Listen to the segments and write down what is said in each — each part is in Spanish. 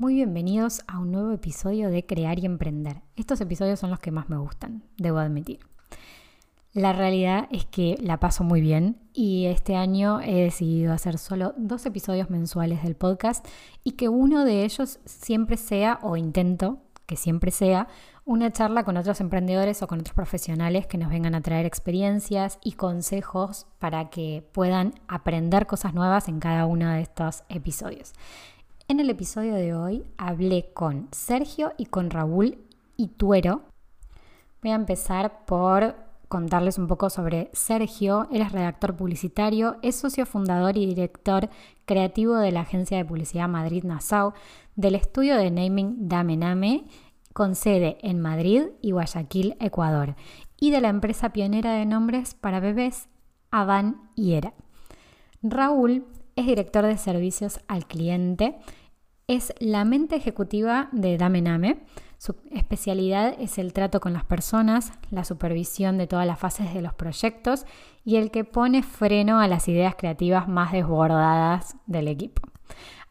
Muy bienvenidos a un nuevo episodio de Crear y Emprender. Estos episodios son los que más me gustan, debo admitir. La realidad es que la paso muy bien y este año he decidido hacer solo dos episodios mensuales del podcast y que uno de ellos siempre sea, o intento que siempre sea, una charla con otros emprendedores o con otros profesionales que nos vengan a traer experiencias y consejos para que puedan aprender cosas nuevas en cada uno de estos episodios. En el episodio de hoy hablé con Sergio y con Raúl Ituero. Voy a empezar por contarles un poco sobre Sergio. Él es redactor publicitario, es socio fundador y director creativo de la agencia de publicidad Madrid Nassau, del estudio de naming Dame Name, con sede en Madrid y Guayaquil, Ecuador, y de la empresa pionera de nombres para bebés Avan y Era. Raúl es director de servicios al cliente es la mente ejecutiva de Dame Name. Su especialidad es el trato con las personas, la supervisión de todas las fases de los proyectos y el que pone freno a las ideas creativas más desbordadas del equipo.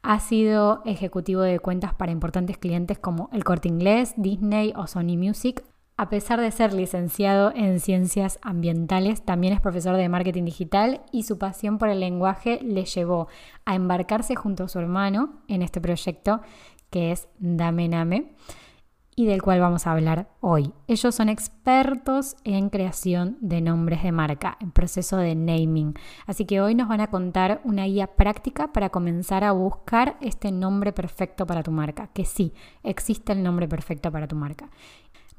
Ha sido ejecutivo de cuentas para importantes clientes como El Corte Inglés, Disney o Sony Music, a pesar de ser licenciado en ciencias ambientales, también es profesor de marketing digital y su pasión por el lenguaje le llevó a embarcarse junto a su hermano en este proyecto que es Dame Name y del cual vamos a hablar hoy. Ellos son expertos en creación de nombres de marca, en proceso de naming. Así que hoy nos van a contar una guía práctica para comenzar a buscar este nombre perfecto para tu marca, que sí, existe el nombre perfecto para tu marca.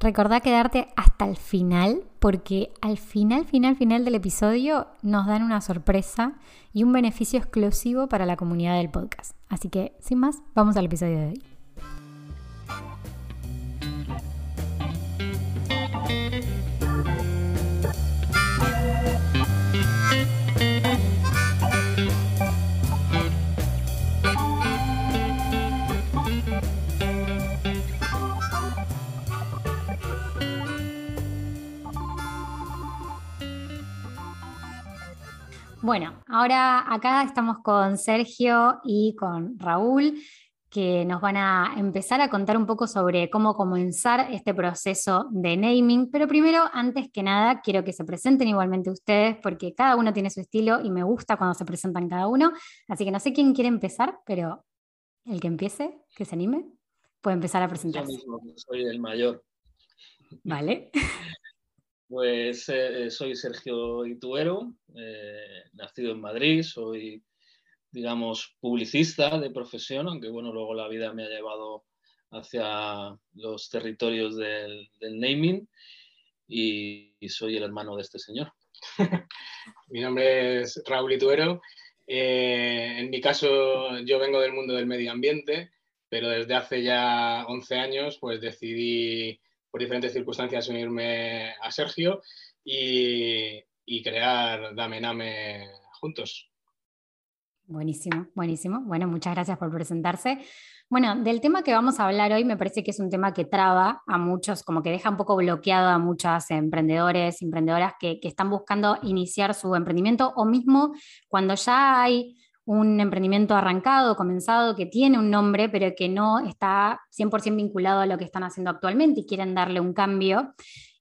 Recordá quedarte hasta el final porque al final, final, final del episodio nos dan una sorpresa y un beneficio exclusivo para la comunidad del podcast. Así que, sin más, vamos al episodio de hoy. Bueno, ahora acá estamos con Sergio y con Raúl, que nos van a empezar a contar un poco sobre cómo comenzar este proceso de naming. Pero primero, antes que nada, quiero que se presenten igualmente ustedes, porque cada uno tiene su estilo y me gusta cuando se presentan cada uno. Así que no sé quién quiere empezar, pero el que empiece, que se anime, puede empezar a presentarse. Yo mismo, soy el mayor. Vale. Pues eh, soy Sergio Ituero, eh, nacido en Madrid, soy, digamos, publicista de profesión, aunque bueno, luego la vida me ha llevado hacia los territorios del, naming y, soy el hermano de este señor. mi nombre es Raúl Ituero. Eh, en mi caso, yo vengo del mundo del medio ambiente, pero desde hace ya 11 años, pues decidí por diferentes circunstancias unirme a Sergio y, crear Dame Name juntos. Buenísimo, buenísimo. Bueno, muchas gracias por presentarse. Bueno, del tema que vamos a hablar hoy me parece que es un tema que traba a muchos, como que deja un poco bloqueado a muchos emprendedores, emprendedoras que, que están buscando iniciar su emprendimiento o mismo cuando ya hay un emprendimiento arrancado, comenzado, que tiene un nombre, pero que no está 100% vinculado a lo que están haciendo actualmente y quieren darle un cambio.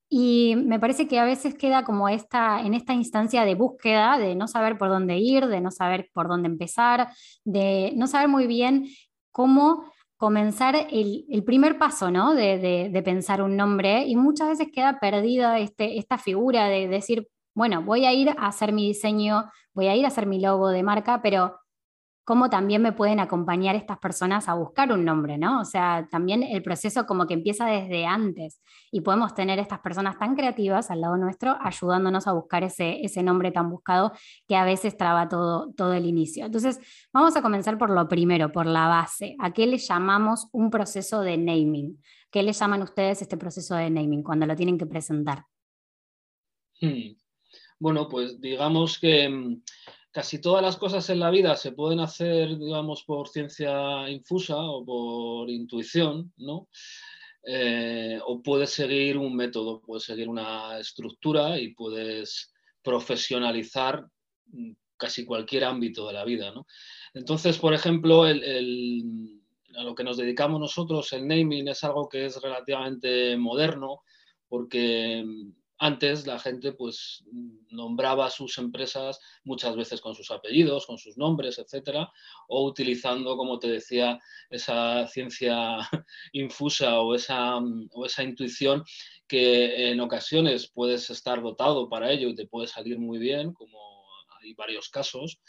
Y me parece que a veces queda como esta, en esta instancia de búsqueda, de no saber por dónde ir, de no saber por dónde empezar, de no saber muy bien cómo comenzar el, primer paso, ¿no? De, pensar un nombre. Y muchas veces queda perdida este, esta figura de decir, bueno, voy a ir a hacer mi diseño, voy a ir a hacer mi logo de marca, pero cómo también me pueden acompañar estas personas a buscar un nombre, ¿no? O sea, también el proceso como que empieza desde antes y podemos tener estas personas tan creativas al lado nuestro ayudándonos a buscar ese, ese nombre tan buscado que a veces traba todo, todo el inicio. Entonces, vamos a comenzar por lo primero, por la base. ¿A qué le llamamos un proceso de naming? ¿Qué le llaman ustedes este proceso de naming cuando lo tienen que presentar? Hmm. Bueno, pues digamos que mm, casi todas las cosas en la vida se pueden hacer, digamos, por ciencia infusa o por intuición, ¿no? Eh, o puedes seguir un método, puedes seguir una estructura y puedes profesionalizar mm, casi cualquier ámbito de la vida, ¿no? Entonces, por ejemplo, el, a lo que nos dedicamos nosotros, el naming es algo que es relativamente moderno, porque antes la gente pues nombraba sus empresas muchas veces con sus apellidos, con sus nombres, etcétera, o utilizando, como te decía, esa ciencia infusa o esa, o esa intuición que en ocasiones puedes estar dotado para ello y te puede salir muy bien, como hay varios casos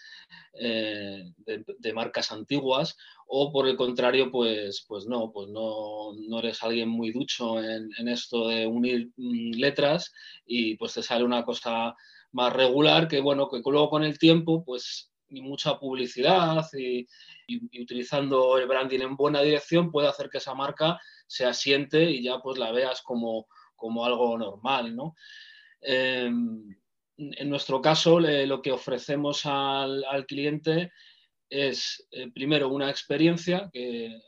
eh, de, marcas antiguas, o por el contrario, pues, pues no, pues no, no eres alguien muy ducho en, esto de unir mm, letras y pues te sale una cosa más regular que bueno, que luego con el tiempo, pues y mucha publicidad y, utilizando el branding en buena dirección puede hacer que esa marca se asiente y ya pues la veas como, como algo normal, ¿no? Em, en nuestro caso, lo que ofrecemos al, cliente es, eh, primero, una experiencia que,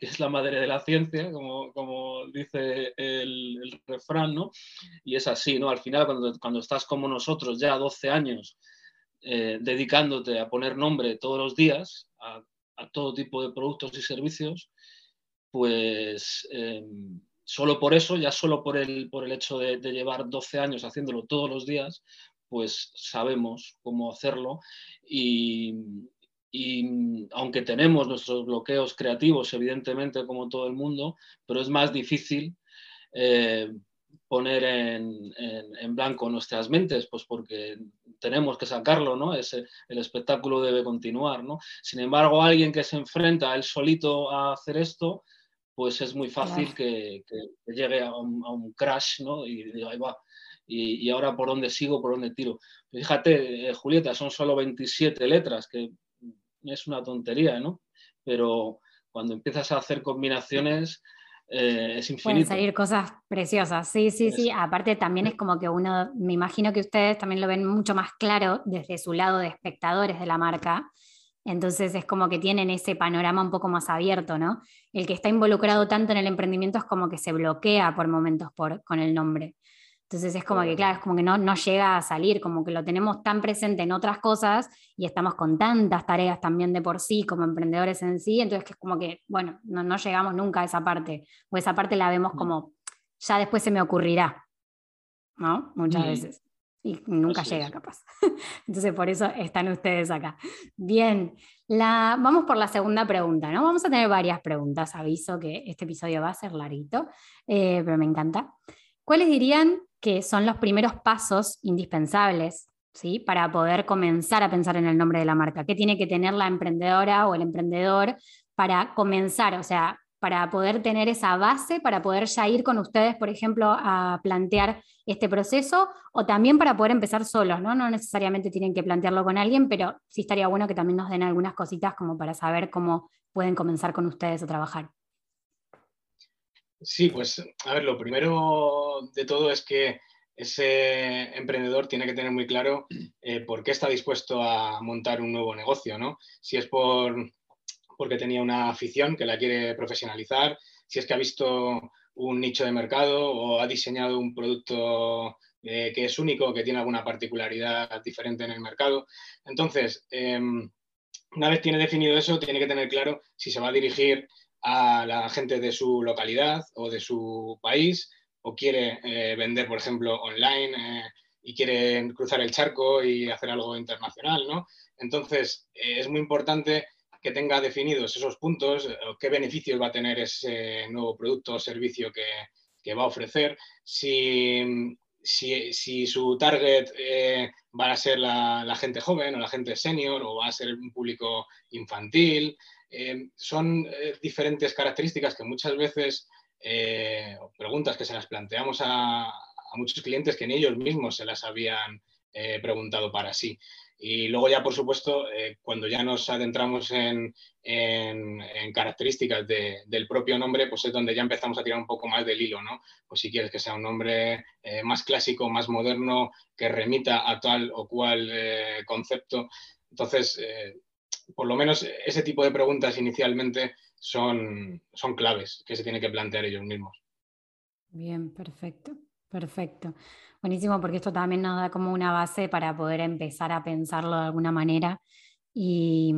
es la madre de la ciencia, como, dice el, refrán, ¿no? Y es así, ¿no? Al final, cuando, estás como nosotros, ya 12 años, eh, dedicándote a poner nombre todos los días a, todo tipo de productos y servicios, pues em, solo por eso, ya solo por el, por el hecho de, llevar 12 años haciéndolo todos los días, pues sabemos cómo hacerlo y, aunque tenemos nuestros bloqueos creativos, evidentemente, como todo el mundo, pero es más difícil eh, poner en, blanco nuestras mentes, pues porque tenemos que sacarlo, ¿no? Ese, el espectáculo debe continuar, ¿no? Sin embargo, alguien que se enfrenta él solito a hacer esto, pues es muy fácil que, llegue a un, crash, ¿no? Y diga, ahí va, y, ahora por dónde sigo, por dónde tiro. Fíjate, eh, Julieta, son solo 27 letras, que es una tontería, ¿no? Pero cuando empiezas a hacer combinaciones, eh, es infinito. Pueden salir cosas preciosas, sí, sí, sí. Aparte también es como que uno, me imagino que ustedes también lo ven mucho más claro desde su lado de espectadores de la marca entonces es como que tienen ese panorama un poco más abierto, ¿no? El que está involucrado tanto en el emprendimiento es como que se bloquea por momentos por, con el nombre. Entonces es como que, claro, es como que no, no llega a salir, como que lo tenemos tan presente en otras cosas y estamos con tantas tareas también de por sí como emprendedores en sí, entonces que es como que, bueno, no, no llegamos nunca a esa parte, o esa parte la vemos mm. como, ya después se me ocurrirá, ¿no? Muchas veces y nunca llega capaz. Entonces por eso están ustedes acá. Bien, la, vamos por la segunda pregunta, ¿no? Vamos a tener varias preguntas, aviso que este episodio va a ser larguito, eh, pero me encanta. ¿Cuáles dirían que son los primeros pasos indispensables ¿sí? para poder comenzar a pensar en el nombre de la marca? ¿Qué tiene que tener la emprendedora o el emprendedor para comenzar? O sea, para poder tener esa base, para poder ya ir con ustedes, por ejemplo, a plantear este proceso, o también para poder empezar solos, ¿no? No necesariamente tienen que plantearlo con alguien, pero sí estaría bueno que también nos den algunas cositas como para saber cómo pueden comenzar con ustedes a trabajar. Sí, pues a ver, lo primero de todo es que ese emprendedor tiene que tener muy claro eh, por qué está dispuesto a montar un nuevo negocio, ¿no? Si es por porque tenía una afición que la quiere profesionalizar, si es que ha visto un nicho de mercado o ha diseñado un producto eh, que es único, que tiene alguna particularidad diferente en el mercado. Entonces, em, una vez tiene definido eso, tiene que tener claro si se va a dirigir a la gente de su localidad o de su país o quiere eh, vender, por ejemplo, online eh, y quiere cruzar el charco y hacer algo internacional, ¿no? Entonces, es muy importante que tenga definidos esos puntos, eh, qué beneficios va a tener ese nuevo producto o servicio que, va a ofrecer, si, si, su target eh, va a ser la, gente joven o la gente senior o va a ser un público infantil. Eh, son diferentes características que muchas veces, preguntas que se las planteamos a, muchos clientes que ni ellos mismos se las habían preguntado para sí. Y luego ya, por supuesto, eh, cuando ya nos adentramos en, características del propio nombre, pues es donde ya empezamos a tirar un poco más del hilo, ¿no? Pues si quieres que sea un nombre eh, más clásico, más moderno, que remita a tal o cual eh, concepto. Entonces, por lo menos ese tipo de preguntas inicialmente son, son claves que se tienen que plantear ellos mismos. Bien, perfecto, perfecto. Buenísimo, porque esto también nos da como una base para poder empezar a pensarlo de alguna manera y,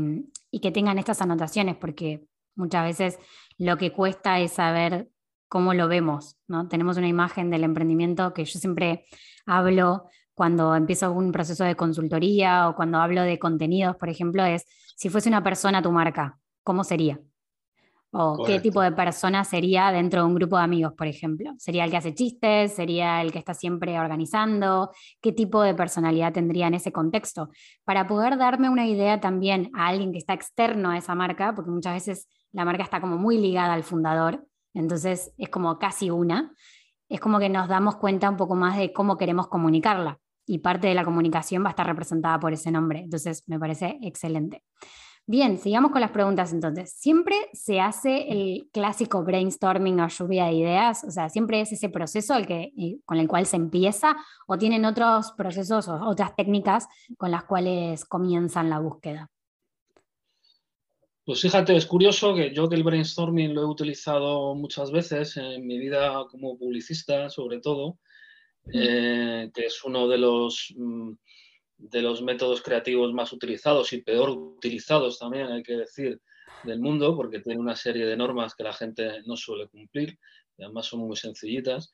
que tengan estas anotaciones, porque muchas veces lo que cuesta es saber cómo lo vemos, ¿no? Tenemos una imagen del emprendimiento que yo siempre hablo cuando empiezo un proceso de consultoría o cuando hablo de contenidos, por ejemplo, es si fuese una persona tu marca, ¿cómo sería? ¿O qué tipo de persona sería dentro de un grupo de amigos, por ejemplo? ¿Sería el que hace chistes? ¿Sería el que está siempre organizando? ¿Qué tipo de personalidad tendría en ese contexto? Para poder darme una idea también a alguien que está externo a esa marca, porque muchas veces la marca está como muy ligada al fundador, entonces es como casi una, es como que nos damos cuenta un poco más de cómo queremos comunicarla y parte de la comunicación va a estar representada por ese nombre. Entonces me parece excelente. Bien, sigamos con las preguntas entonces. ¿Siempre se hace el clásico brainstorming o lluvia de ideas? O sea, ¿siempre es ese proceso el que, eh, con el cual se empieza o tienen otros procesos o otras técnicas con las cuales comienzan la búsqueda? Pues fíjate, es curioso que yo que el brainstorming lo he utilizado muchas veces en mi vida como publicista, sobre todo, eh, que es uno de los... Mm, de los métodos creativos más utilizados y peor utilizados también, hay que decir, del mundo, porque tiene una serie de normas que la gente no suele cumplir, y además son muy sencillitas.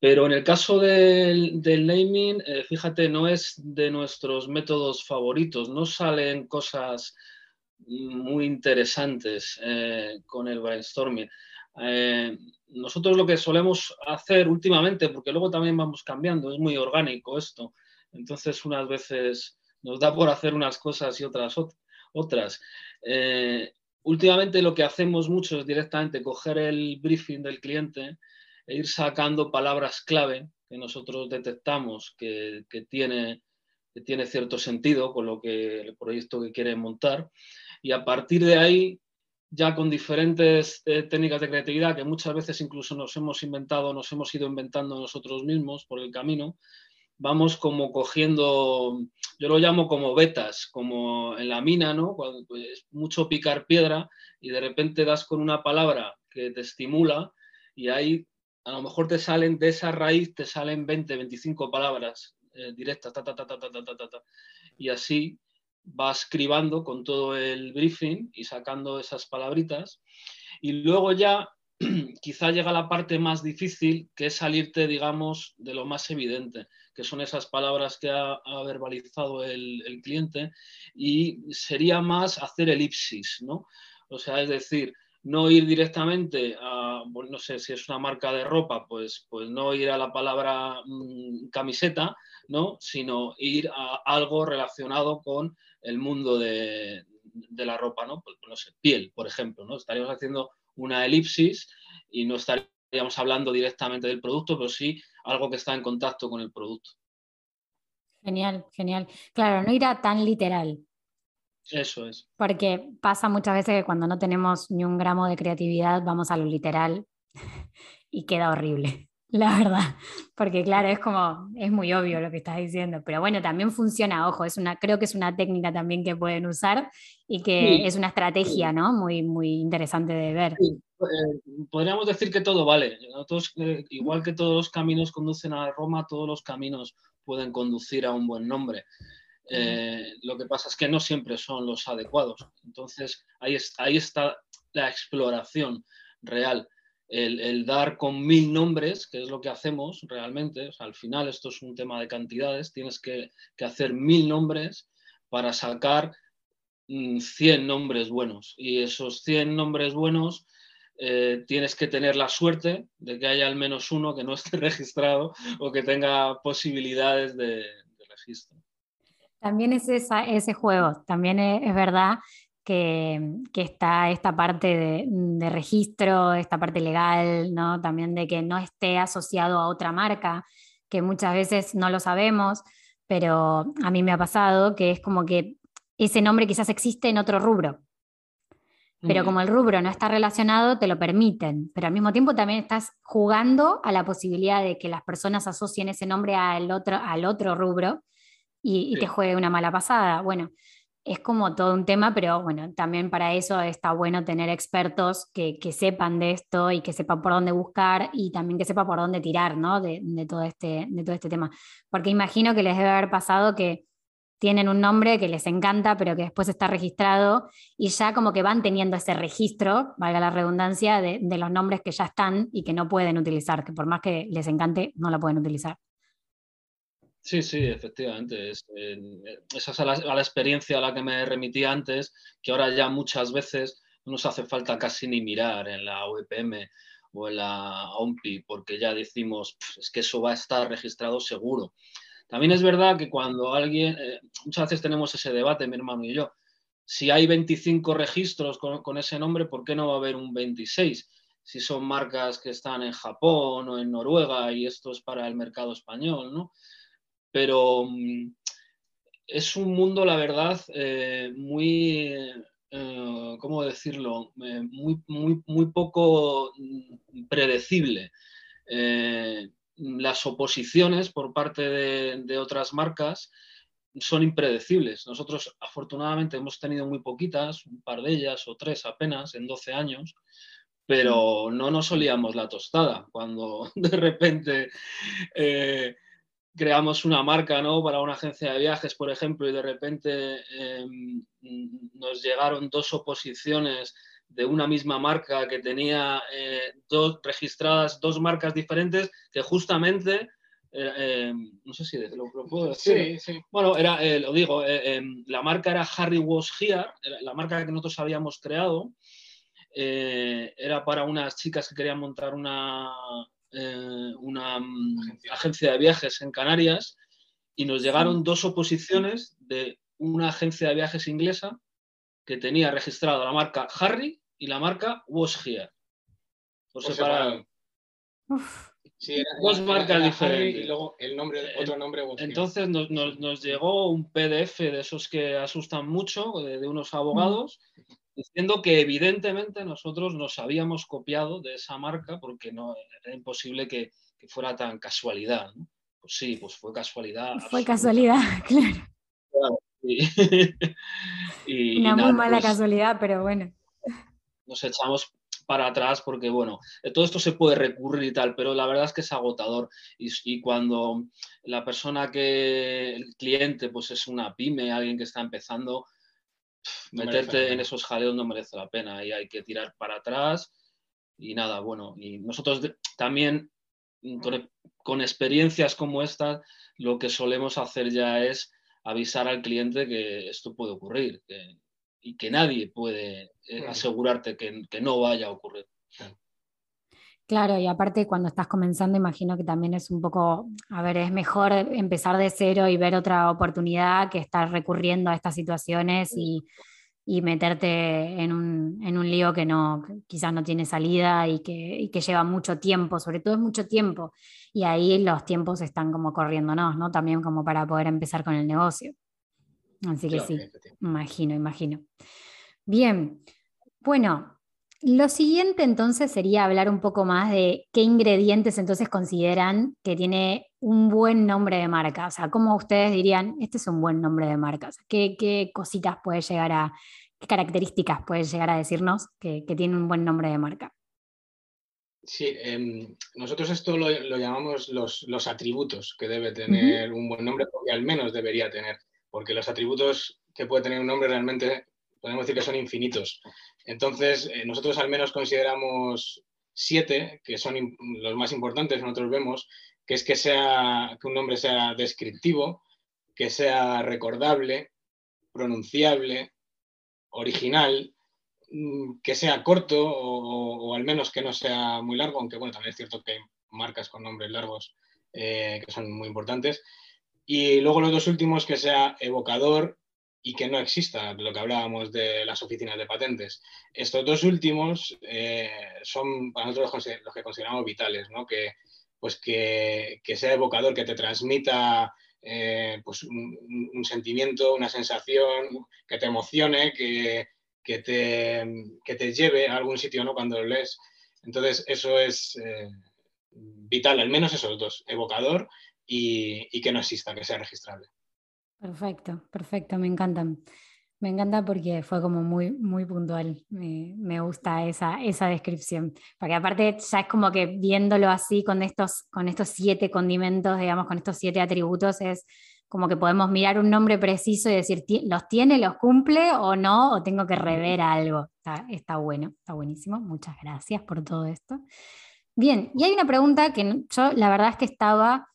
Pero en el caso del, naming, eh, fíjate, no es de nuestros métodos favoritos, no salen cosas muy interesantes eh, con el brainstorming. Eh, nosotros lo que solemos hacer últimamente, porque luego también vamos cambiando, es muy orgánico esto, entonces, unas veces nos da por hacer unas cosas y otras otras. Eh, últimamente lo que hacemos mucho es directamente coger el briefing del cliente e ir sacando palabras clave que nosotros detectamos que, tiene, que tiene cierto sentido con lo que el proyecto que quiere montar. Y a partir de ahí ya con diferentes eh, técnicas de creatividad que muchas veces incluso nos hemos inventado, nos hemos ido inventando nosotros mismos por el camino, vamos como cogiendo, yo lo llamo como vetas, como en la mina, ¿no? Cuando pues, mucho picar piedra y de repente das con una palabra que te estimula y ahí a lo mejor te salen de esa raíz, te salen 20, 25 palabras eh, directas, ta, ta, ta, ta, ta, ta, ta, ta, y así vas escribando con todo el briefing y sacando esas palabritas y luego ya quizá llega la parte más difícil, que es salirte, digamos, de lo más evidente, que son esas palabras que ha, verbalizado el, cliente, y sería más hacer elipsis, ¿no? O sea, es decir, no ir directamente a, no sé, si es una marca de ropa, pues, pues no ir a la palabra mm, camiseta, ¿no? Sino ir a algo relacionado con el mundo de, de la ropa, ¿no? Pues, no sé, piel, por ejemplo, ¿no? Estaríamos haciendo una elipsis y no estaríamos hablando directamente del producto, pero sí algo que está en contacto con el producto. Genial, genial. Claro, no irá tan literal. Eso es. Porque pasa muchas veces que cuando no tenemos ni un gramo de creatividad vamos a lo literal y queda horrible la verdad, porque claro, es como, es muy obvio lo que estás diciendo, pero bueno, también funciona, ojo, es una, creo que es una técnica también que pueden usar y que es una estrategia, ¿no? Muy, muy interesante de ver. Eh, podríamos decir que todo vale, eh, igual que todos los caminos conducen a Roma, todos los caminos pueden conducir a un buen nombre. Eh, lo que pasa es que no siempre son los adecuados. Entonces, ahí, ahí está la exploración real el, dar con mil nombres, que es lo que hacemos realmente, al final esto es un tema de cantidades, tienes que, hacer mil nombres para sacar 100 mm, nombres buenos. Y esos 100 nombres buenos eh, tienes que tener la suerte de que haya al menos uno que no esté registrado o que tenga posibilidades de, registro. También es ese juego, también es verdad que, está esta parte de, registro, esta parte legal, ¿no? también de que no esté asociado a otra marca, que muchas veces no lo sabemos, pero a mí me ha pasado que es como que ese nombre quizás existe en otro rubro, pero como el rubro no está relacionado, te lo permiten, pero al mismo tiempo también estás jugando a la posibilidad de que las personas asocien ese nombre al otro, al otro rubro y, y te juegue una mala pasada. Bueno, es como todo un tema, pero bueno, también para eso está bueno tener expertos que, sepan de esto y que sepan por dónde buscar y también que sepan por dónde tirar, ¿no? De, todo este, de todo este tema. Porque imagino que les debe haber pasado que tienen un nombre que les encanta, pero que después está registrado y ya como que van teniendo ese registro, valga la redundancia, de, los nombres que ya están y que no pueden utilizar, que por más que les encante, no la pueden utilizar. Sí, sí, efectivamente. Es, esa es a la, experiencia a la que me remití antes, que ahora ya muchas veces no nos hace falta casi ni mirar en la UPM o en la OMPI, porque ya decimos, es que eso va a estar registrado seguro. También es verdad que cuando alguien, eh, muchas veces tenemos ese debate, mi hermano y yo, si hay 25 registros con, ese nombre, ¿por qué no va a haber un 26? Si son marcas que están en Japón o en Noruega y esto es para el mercado español, ¿no? Pero mm, es un mundo, la verdad, eh, muy, eh, ¿cómo decirlo? muy, muy, muy poco mm, predecible las oposiciones por parte de, otras marcas son impredecibles. Nosotros afortunadamente hemos tenido muy poquitas, un par de ellas o tres apenas en 12 años, pero no nos olíamos la tostada cuando de repente eh, creamos una marca ¿no? para una agencia de viajes, por ejemplo, y de repente em, nos llegaron dos oposiciones de una misma marca que tenía eh, dos registradas dos marcas diferentes que justamente eh, eh, no sé si lo, puedo decir. Sí, sí. Bueno, era, lo digo, em, la marca era Harry Was Here, la marca que nosotros habíamos creado. era para unas chicas que querían montar una, una mm, agencia de viajes en Canarias y nos llegaron dos oposiciones de una agencia de viajes inglesa que tenía registrado la marca Harry y la marca Was Here. Por, separado. Dos marcas diferentes. Y luego el nombre, eh, otro nombre. Entonces nos, llegó un PDF de esos que asustan mucho, de, unos abogados, diciendo que evidentemente nosotros nos habíamos copiado de esa marca porque no era imposible que, fuera tan casualidad. Pues sí, pues fue casualidad. Fue casualidad, claro. y, Una muy mala pues casualidad, pero bueno nos echamos para atrás porque, bueno, todo esto se puede recurrir y tal, pero la verdad es que es agotador. Y, cuando la persona que, el cliente, pues es una pyme, alguien que está empezando, meterte en esos jaleos no merece la pena y hay que tirar para atrás. Y nada, bueno, y nosotros también con, con experiencias como esta, lo que solemos hacer ya es avisar al cliente que esto puede ocurrir, que, y que nadie puede eh, asegurarte que, no vaya a ocurrir. Claro, y aparte cuando estás comenzando, imagino que también es un poco, a ver, es mejor empezar de cero y ver otra oportunidad que estar recurriendo a estas situaciones y, meterte en un, en un, lío que no, quizás no tiene salida y que, y que, lleva mucho tiempo, sobre todo es mucho tiempo. Y ahí los tiempos están como corriéndonos, ¿no? También como para poder empezar con el negocio. Así que sí, imagino, imagino. Bien, bueno, lo siguiente entonces sería hablar un poco más de qué ingredientes entonces consideran que tiene un buen nombre de marca. O sea, ¿cómo ustedes dirían, este es un buen nombre de marca? ¿qué, cositas puede llegar a, qué características puede llegar a decirnos que, tiene un buen nombre de marca? Sí, em, nosotros esto lo, llamamos los, los, atributos que debe tener un buen nombre, porque al menos debería tener porque los atributos que puede tener un nombre realmente podemos decir que son infinitos. Entonces, eh, nosotros al menos consideramos siete, que son los más importantes, nosotros vemos, que es que, sea, que un nombre sea descriptivo, que sea recordable, pronunciable, original, mm, que sea corto o, al menos que no sea muy largo, aunque bueno, también es cierto que hay marcas con nombres largos eh, que son muy importantes. Y luego los dos últimos, que sea evocador y que no exista, lo que hablábamos de las oficinas de patentes. Estos dos últimos eh, son para nosotros los, que consideramos vitales, ¿no? que, pues que, sea evocador, que te transmita eh, pues un, sentimiento, una sensación, que te emocione, que, que, te, que te lleve a algún sitio ¿no? cuando lo lees. Entonces, eso es eh, vital, al menos esos dos, evocador y, que no exista, que sea registrable. Perfecto, perfecto, me encantan. Me encanta porque fue como muy, muy puntual. Me, gusta esa, esa descripción. Porque aparte ya es como que viéndolo así con estos, con estos siete condimentos, digamos, con estos siete atributos, es como que podemos mirar un nombre preciso y decir, ¿los tiene, los cumple o no? ¿O tengo que rever algo? Está, bueno, está buenísimo. Muchas gracias por todo esto. Bien, y hay una pregunta que yo la verdad es que estaba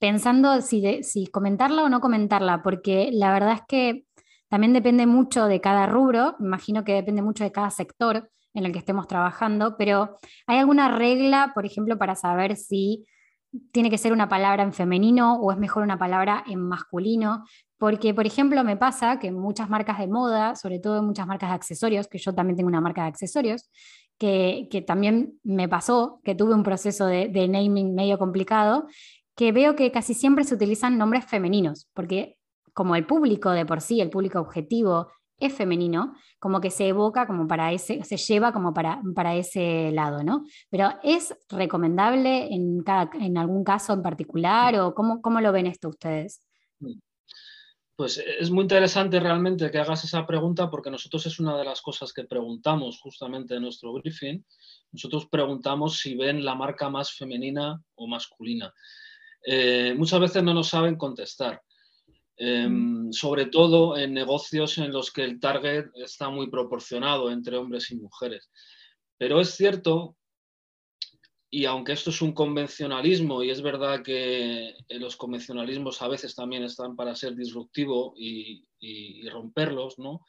pensando si, si comentarla o no comentarla, porque la verdad es que también depende mucho de cada rubro, imagino que depende mucho de cada sector en el que estemos trabajando, pero ¿hay alguna regla, por ejemplo, para saber si tiene que ser una palabra en femenino o es mejor una palabra en masculino? Porque, por ejemplo, me pasa que muchas marcas de moda, sobre todo muchas marcas de accesorios, que yo también tengo una marca de accesorios, que, también me pasó, que tuve un proceso de, de naming medio complicado, que veo que casi siempre se utilizan nombres femeninos, porque como el público de por sí, el público objetivo es femenino, como que se evoca como para ese, se lleva como para, para ese lado, ¿no? Pero ¿es recomendable en, en algún caso en particular o cómo, cómo lo ven esto ustedes? Pues es muy interesante realmente que hagas esa pregunta porque nosotros es una de las cosas que preguntamos justamente en nuestro briefing. Nosotros preguntamos si ven la marca más femenina o masculina. Eh, muchas veces no nos saben contestar. Em, sobre todo en negocios en los que el target está muy proporcionado entre hombres y mujeres. Pero es cierto, y aunque esto es un convencionalismo, y es verdad que los convencionalismos a veces también están para ser disruptivo y, romperlos, ¿no?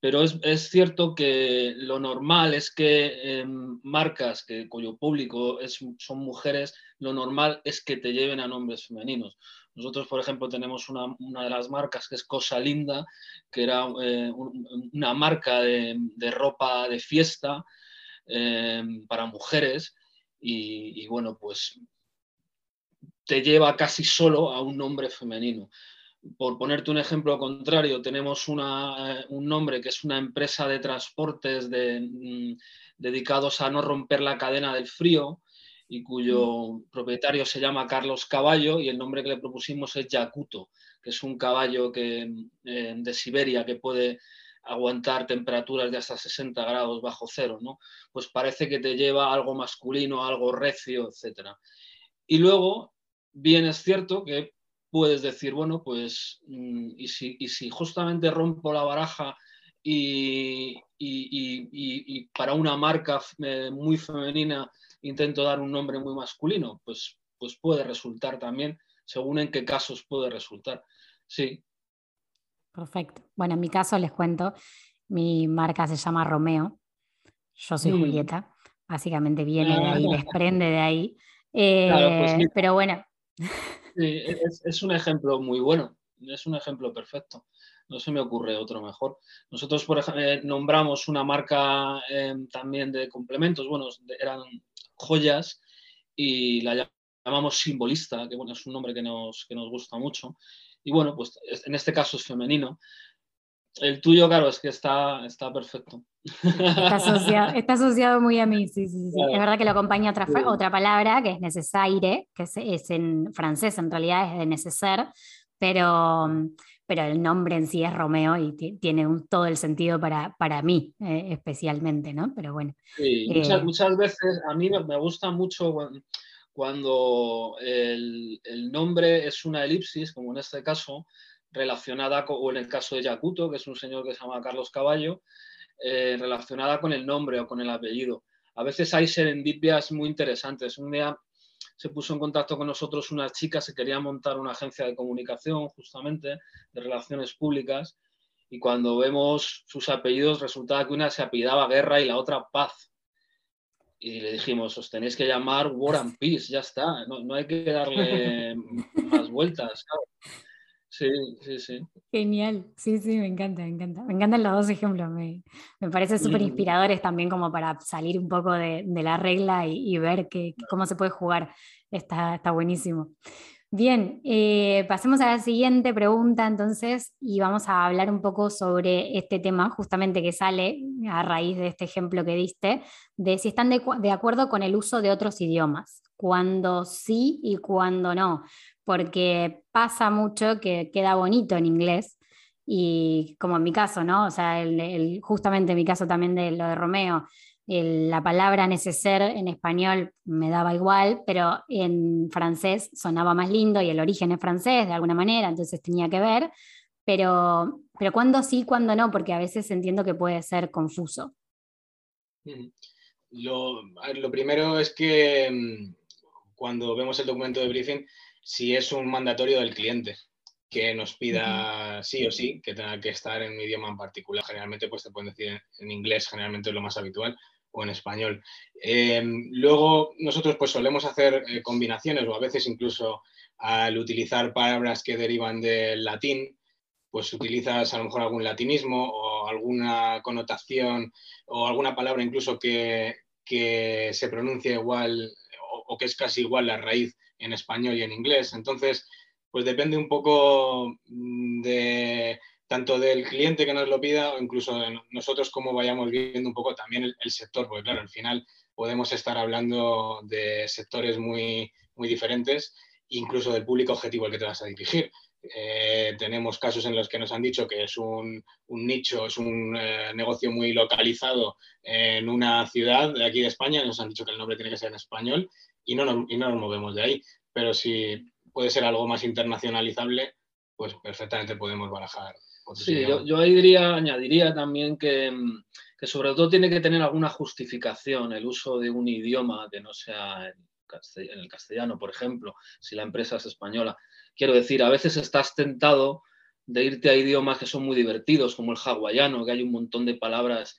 Pero es, cierto que lo normal es que em, marcas que, cuyo público son mujeres, lo normal es que te lleven a nombres femeninos. Nosotros, por ejemplo, tenemos una, de las marcas que es Cosa Linda, que era eh, una marca de, ropa de fiesta eh, para mujeres y, bueno, pues te lleva casi solo a un nombre femenino. Por ponerte un ejemplo contrario, tenemos eh, un nombre que es una empresa de transportes mm, dedicados a no romper la cadena del frío, y cuyo propietario se llama Carlos Caballo y el nombre que le propusimos es Yakuto, que es un caballo que, eh, de Siberia que puede aguantar temperaturas de hasta 60 grados bajo cero, ¿no? Pues parece que te lleva algo masculino, algo recio, etc. Y luego, bien es cierto que puedes decir, bueno, pues, mm, y si, y si justamente rompo la baraja y, y para una marca eh, muy femenina intento dar un nombre muy masculino, pues, pues puede resultar también, según en qué casos puede resultar. Sí. Perfecto. Bueno, en mi caso les cuento, mi marca se llama Romeo, yo soy mm. Julieta, básicamente viene de ahí, ah. desprende de ahí. Pues eh, pero bueno. Sí, es, un ejemplo muy bueno, es un ejemplo perfecto no se me ocurre otro mejor. Nosotros, por ejemplo, eh, nombramos una marca eh, también de complementos, bueno, eran joyas y la llamamos simbolista, que bueno, es un nombre que nos, que nos gusta mucho. Y bueno, pues en este caso es femenino. El tuyo, claro, es que está, está perfecto. Está asociado, muy a mí, sí, sí, sí. Es verdad que lo acompaña otra, otra palabra que es necesaire, que es, en francés, en realidad es de neceser, pero, pero el nombre en sí es Romeo y tiene todo el sentido para, para mí eh, especialmente, ¿no? Pero bueno. Sí, muchas, eh, muchas, veces a mí me, gusta mucho cuando el, el, nombre es una elipsis, como en este caso, relacionada con, o en el caso de Yakuto, que es un señor que se llama Carlos Caballo, eh, relacionada con el nombre o con el apellido. A veces hay serendipias muy interesantes. Un día se puso en contacto con nosotros una chica, se quería montar una agencia de comunicación justamente, de relaciones públicas, y cuando vemos sus apellidos resultaba que una se apellidaba Guerra y la otra Paz. Y le dijimos, os tenéis que llamar War and Peace, ya está, no, hay que darle más vueltas. Sí, sí, sí. Genial, sí, sí, me encanta, me encanta. Me encantan los dos ejemplos, me, me parecen súper inspiradores también como para salir un poco de, la regla y, ver que, cómo se puede jugar. Está, está buenísimo. Bien, eh, pasemos a la siguiente pregunta entonces y vamos a hablar un poco sobre este tema justamente que sale a raíz de este ejemplo que diste, de si están de, de acuerdo con el uso de otros idiomas, cuando sí y cuando no porque pasa mucho que queda bonito en inglés y como en mi caso, ¿no? O sea, justamente en mi caso también de lo de Romeo, la palabra neceser en español me daba igual, pero en francés sonaba más lindo y el origen es francés de alguna manera, entonces tenía que ver, pero, pero cuando sí, cuando no, porque a veces entiendo que puede ser confuso. Lo, lo primero es que mm, cuando vemos el documento de briefing, si es un mandatorio del cliente que nos pida sí o sí que tenga que estar en un idioma en particular. Generalmente, pues te pueden decir en inglés, generalmente es lo más habitual, o en español. Em, luego nosotros pues solemos hacer eh, combinaciones o a veces incluso al utilizar palabras que derivan del latín, pues utilizas a lo mejor algún latinismo o alguna connotación o alguna palabra incluso que, se pronuncia igual o, o, que es casi igual la raíz en español y en inglés. Entonces, pues depende un poco mm, de tanto del cliente que nos lo pida o incluso de nosotros cómo vayamos viendo un poco también el, sector, porque claro, al final podemos estar hablando de sectores muy, muy diferentes, incluso del público objetivo al que te vas a dirigir. Eh, tenemos casos en los que nos han dicho que es un, nicho, es un eh, negocio muy localizado en una ciudad de aquí de España, nos han dicho que el nombre tiene que ser en español y no, y no nos movemos de ahí. Pero si puede ser algo más internacionalizable, pues perfectamente podemos barajar Sí, yo, ahí diría, añadiría también que, sobre todo tiene que tener alguna justificación el uso de un idioma que no sea en, el castellano, por ejemplo, si la empresa es española. Quiero decir, a veces estás tentado de irte a idiomas que son muy divertidos, como el hawaiano, que hay un montón de palabras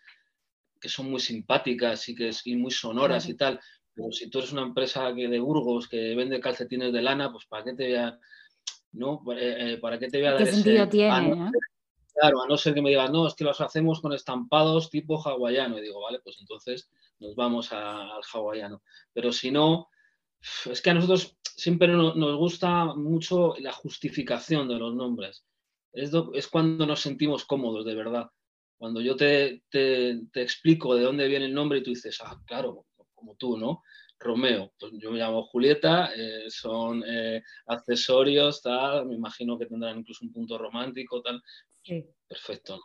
que son muy simpáticas y que es muy sonoras y tal. Pero si tú eres una empresa que de Burgos que vende calcetines de lana, pues ¿para qué te voy a, no? Eh, eh, ¿Para qué te voy a dar ¿Qué sentido tiene? Claro, a no ser que me digan, no, es que los hacemos con estampados tipo hawaiano. Y digo, vale, pues entonces nos vamos al hawaiano. Pero si no, es que a nosotros siempre nos gusta mucho la justificación de los nombres. Es, es cuando nos sentimos cómodos, de verdad. Cuando yo te, te, te, explico de dónde viene el nombre y tú dices, ah, claro, como tú, ¿no? Romeo, pues yo me llamo Julieta, eh, son eh, accesorios, tal, me imagino que tendrán incluso un punto romántico, tal. Sí. Perfecto.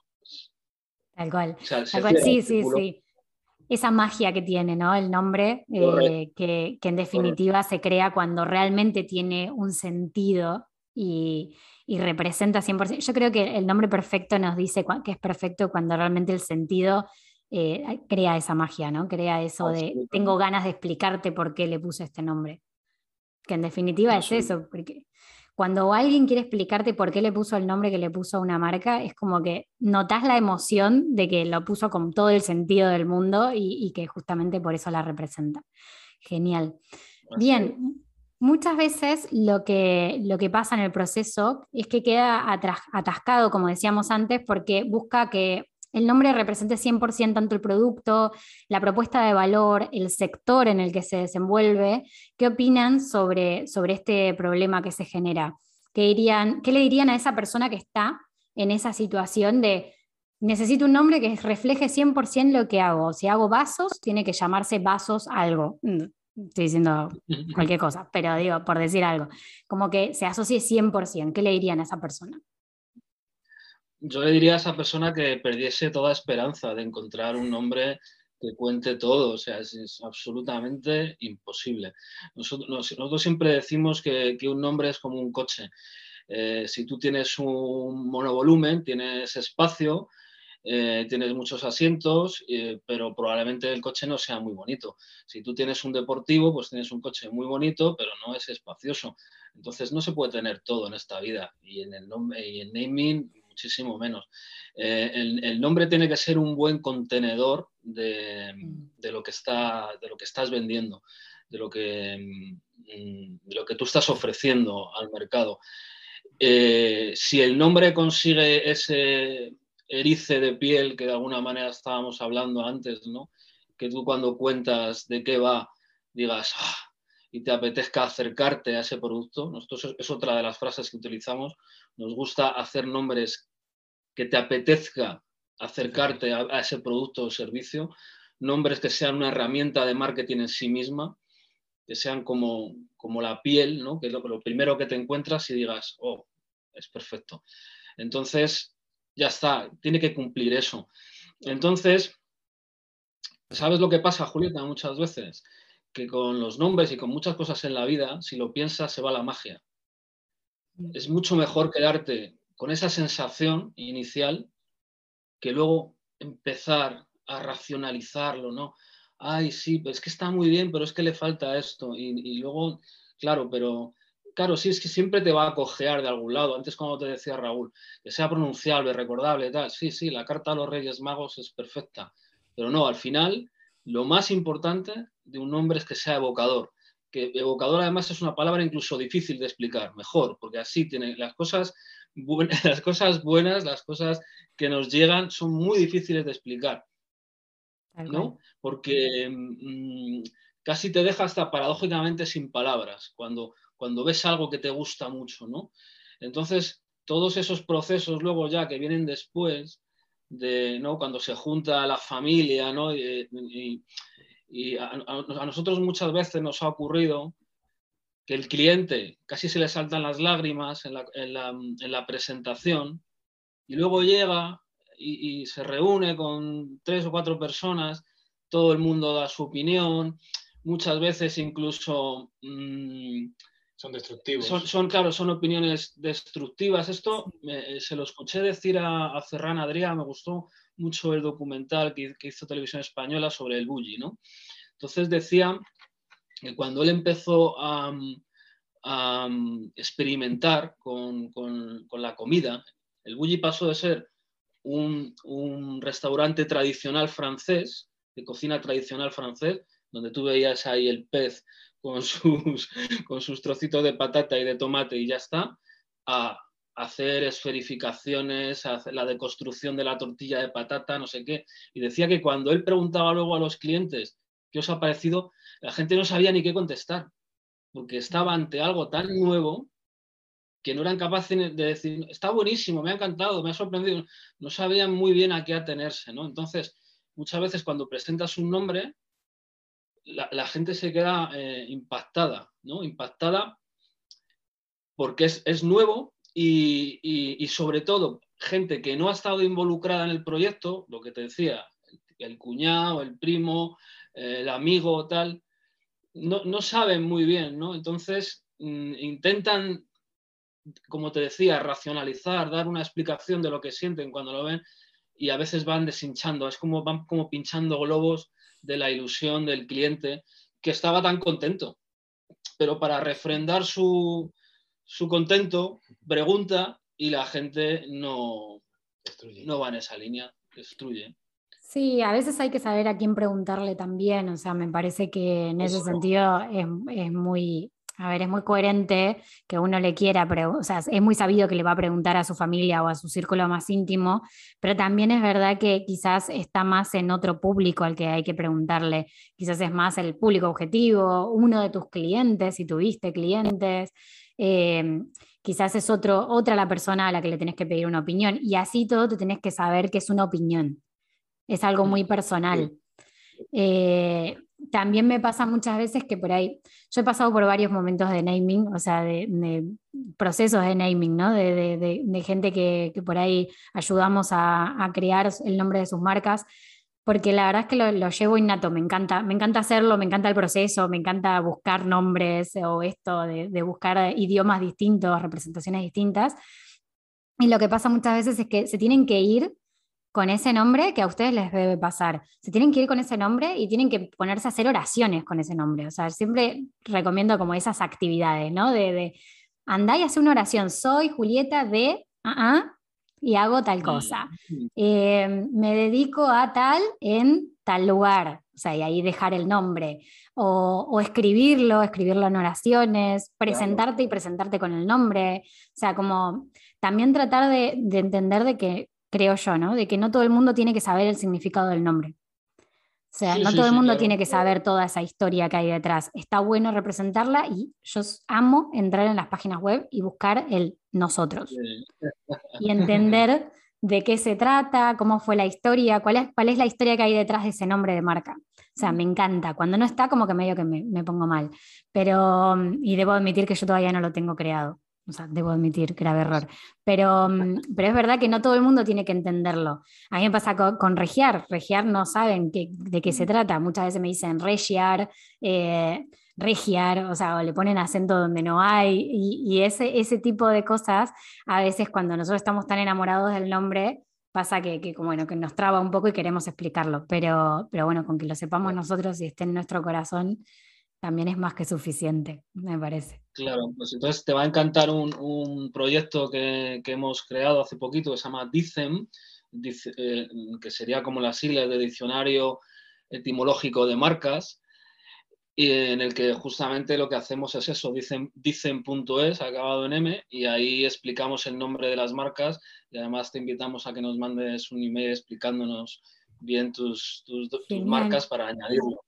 Tal cual. Sí, sí, sí. Esa magia que tiene, ¿no? El nombre, eh, que, en definitiva se crea cuando realmente tiene un sentido y, y, representa 100%. Yo creo que el nombre perfecto nos dice que es perfecto cuando realmente el sentido eh, crea esa magia, ¿no? Crea eso de tengo ganas de explicarte por qué le puse este nombre. Que en definitiva es eso, porque cuando alguien quiere explicarte por qué le puso el nombre que le puso a una marca, es como que notas la emoción de que lo puso con todo el sentido del mundo y, que justamente por eso la representa. Genial. Bien, muchas veces lo que, lo que pasa en el proceso es que queda atascado, como decíamos antes, porque busca que el nombre represente 100% tanto el producto, la propuesta de valor, el sector en el que se desenvuelve. ¿Qué opinan sobre, sobre este problema que se genera? ¿Qué, dirían, ¿Qué le dirían a esa persona que está en esa situación de necesito un nombre que refleje 100% lo que hago? Si hago vasos, tiene que llamarse vasos algo. Mm, estoy diciendo cualquier cosa, pero digo, por decir algo, como que se asocie 100%. ¿Qué le dirían a esa persona? Yo le diría a esa persona que perdiese toda esperanza de encontrar un nombre que cuente todo, o sea, es, absolutamente imposible. Nosotros, siempre decimos que, un nombre es como un coche. Eh, si tú tienes un monovolumen, tienes espacio, eh, tienes muchos asientos, eh, pero probablemente el coche no sea muy bonito. Si tú tienes un deportivo, pues tienes un coche muy bonito, pero no es espacioso. Entonces no se puede tener todo en esta vida y en el nombre y en naming muchísimo menos. Eh, el, nombre tiene que ser un buen contenedor de, lo, que está, de lo que estás vendiendo, de lo que, mm, lo que tú estás ofreciendo al mercado. Eh, si el nombre consigue ese erice de piel que de alguna manera estábamos hablando antes, ¿no? que tú cuando cuentas de qué va, digas, ah", y te apetezca acercarte a ese producto. Nosotros es otra de las frases que utilizamos. Nos gusta hacer nombres que te apetezca acercarte a, ese producto o servicio, nombres que sean una herramienta de marketing en sí misma, que sean como, como la piel, ¿no? que es lo, primero que te encuentras y digas, oh, es perfecto. Entonces, ya está, tiene que cumplir eso. Entonces, ¿Sabes lo que pasa, Julieta, muchas veces? Que con los nombres y con muchas cosas en la vida, si lo piensas, se va la magia. Mm. Es mucho mejor quedarte con esa sensación inicial que luego empezar a racionalizarlo, ¿no? Ay, sí, pues es que está muy bien, pero es que le falta esto. Y, luego, claro, pero claro, sí, es que siempre te va a cojear de algún lado. Antes, como te decía Raúl, que sea pronunciable, recordable, tal. Sí, sí, la carta a los Reyes Magos es perfecta. Pero no, al final, lo más importante de un nombre es que sea evocador. Que evocador, además, es una palabra incluso difícil de explicar, mejor, porque así tiene las cosas las cosas buenas, las cosas que nos llegan son muy difíciles de explicar. ¿no? Porque mm, casi te deja hasta paradójicamente sin palabras cuando, cuando ves algo que te gusta mucho, ¿no? Entonces, todos esos procesos luego ya que vienen después de, ¿no? Cuando se junta la familia, ¿no? Y, a, nosotros muchas veces nos ha ocurrido que el cliente casi se le saltan las lágrimas en la, presentación y luego llega y, se reúne con tres o cuatro personas, todo el mundo da su opinión, muchas veces incluso... Mm, son destructivos. Son, claro, son opiniones destructivas. Esto se lo escuché decir a, Ferran Adrià, me gustó mucho el documental que, hizo Televisión Española sobre el bully, ¿no? Entonces decía que cuando él empezó a, experimentar con, la comida, el bully pasó de ser un, restaurante tradicional francés, de cocina tradicional francés, donde tú veías ahí el pez con sus, con sus trocitos de patata y de tomate y ya está, a hacer esferificaciones, hacer la deconstrucción de la tortilla de patata, no sé qué. Y decía que cuando él preguntaba luego a los clientes qué os ha parecido, la gente no sabía ni qué contestar, porque estaba ante algo tan nuevo que no eran capaces de decir, está buenísimo, me ha encantado, me ha sorprendido, no sabían muy bien a qué atenerse, ¿no? Entonces, muchas veces cuando presentas un nombre, la, gente se queda eh, impactada, ¿no? Impactada porque es, nuevo y, sobre todo gente que no ha estado involucrada en el proyecto, lo que te decía, el cuñado, el primo, el amigo, tal, no, saben muy bien, ¿no? Entonces mm, intentan, como te decía, racionalizar, dar una explicación de lo que sienten cuando lo ven y a veces van deshinchando, es como van como pinchando globos de la ilusión del cliente que estaba tan contento. Pero para refrendar su, su contento, pregunta y la gente no, no va en esa línea, destruye. Sí, a veces hay que saber a quién preguntarle también, o sea, me parece que en ese sentido es, muy, a ver, es muy coherente que uno le quiera, o sea, es muy sabido que le va a preguntar a su familia o a su círculo más íntimo, pero también es verdad que quizás está más en otro público al que hay que preguntarle, quizás es más el público objetivo, uno de tus clientes, si tuviste clientes. Eh, quizás es otro, otra la persona a la que le tenés que pedir una opinión y así todo te tenés que saber que es una opinión es algo muy personal. Eh, también me pasa muchas veces que por ahí, yo he pasado por varios momentos de naming, o sea, de, procesos de naming, ¿no? De, gente que, por ahí ayudamos a, crear el nombre de sus marcas, porque la verdad es que lo, llevo innato, me encanta, me encanta hacerlo, me encanta el proceso, me encanta buscar nombres o esto de buscar idiomas distintos, representaciones distintas. Y lo que pasa muchas veces es que se tienen que ir con ese nombre que a ustedes les debe pasar. Se tienen que ir con ese nombre y tienen que ponerse a hacer oraciones con ese nombre. O sea, siempre recomiendo como esas actividades, ¿no? De, de andá y hace una oración. Soy Julieta de... Uh y hago tal cosa. Eh, me dedico a tal en tal lugar, o sea, y ahí dejar el nombre, o, escribirlo, escribirlo en oraciones, presentarte y presentarte con el nombre, o sea, como también tratar de, de entender de que creo yo, ¿no? De que no todo el mundo tiene que saber el significado del nombre. O sea, no todo el mundo tiene que saber toda esa historia que hay detrás. Está bueno representarla y yo amo entrar en las páginas web y buscar el nosotros. Y entender de qué se trata, cómo fue la historia, cuál es, cuál es la historia que hay detrás de ese nombre de marca. O sea, me encanta. Cuando no está, como que medio que me, me pongo mal. Pero, y debo admitir que yo todavía no lo tengo creado. O sea, debo admitir, grave error. Pero, mm, pero es verdad que no todo el mundo tiene que entenderlo. A mí me pasa con, regiar. Regiar no saben de qué se trata. Muchas veces me dicen regiar, eh, regiar, o sea, o le ponen acento donde no hay. Y, ese, ese tipo de cosas, a veces cuando nosotros estamos tan enamorados del nombre, pasa que, que, bueno, que nos traba un poco y queremos explicarlo. Pero, pero bueno, con que lo sepamos nosotros y esté en nuestro corazón, también es más que suficiente, me parece. Claro, pues entonces te va a encantar un, proyecto que, hemos creado hace poquito que se llama DICEM, eh, que sería como las siglas de diccionario etimológico de marcas, y en el que justamente lo que hacemos es eso, dicen, dicen.es, acabado en M, y ahí explicamos el nombre de las marcas y además te invitamos a que nos mandes un email explicándonos bien tus, tus marcas para añadirlo.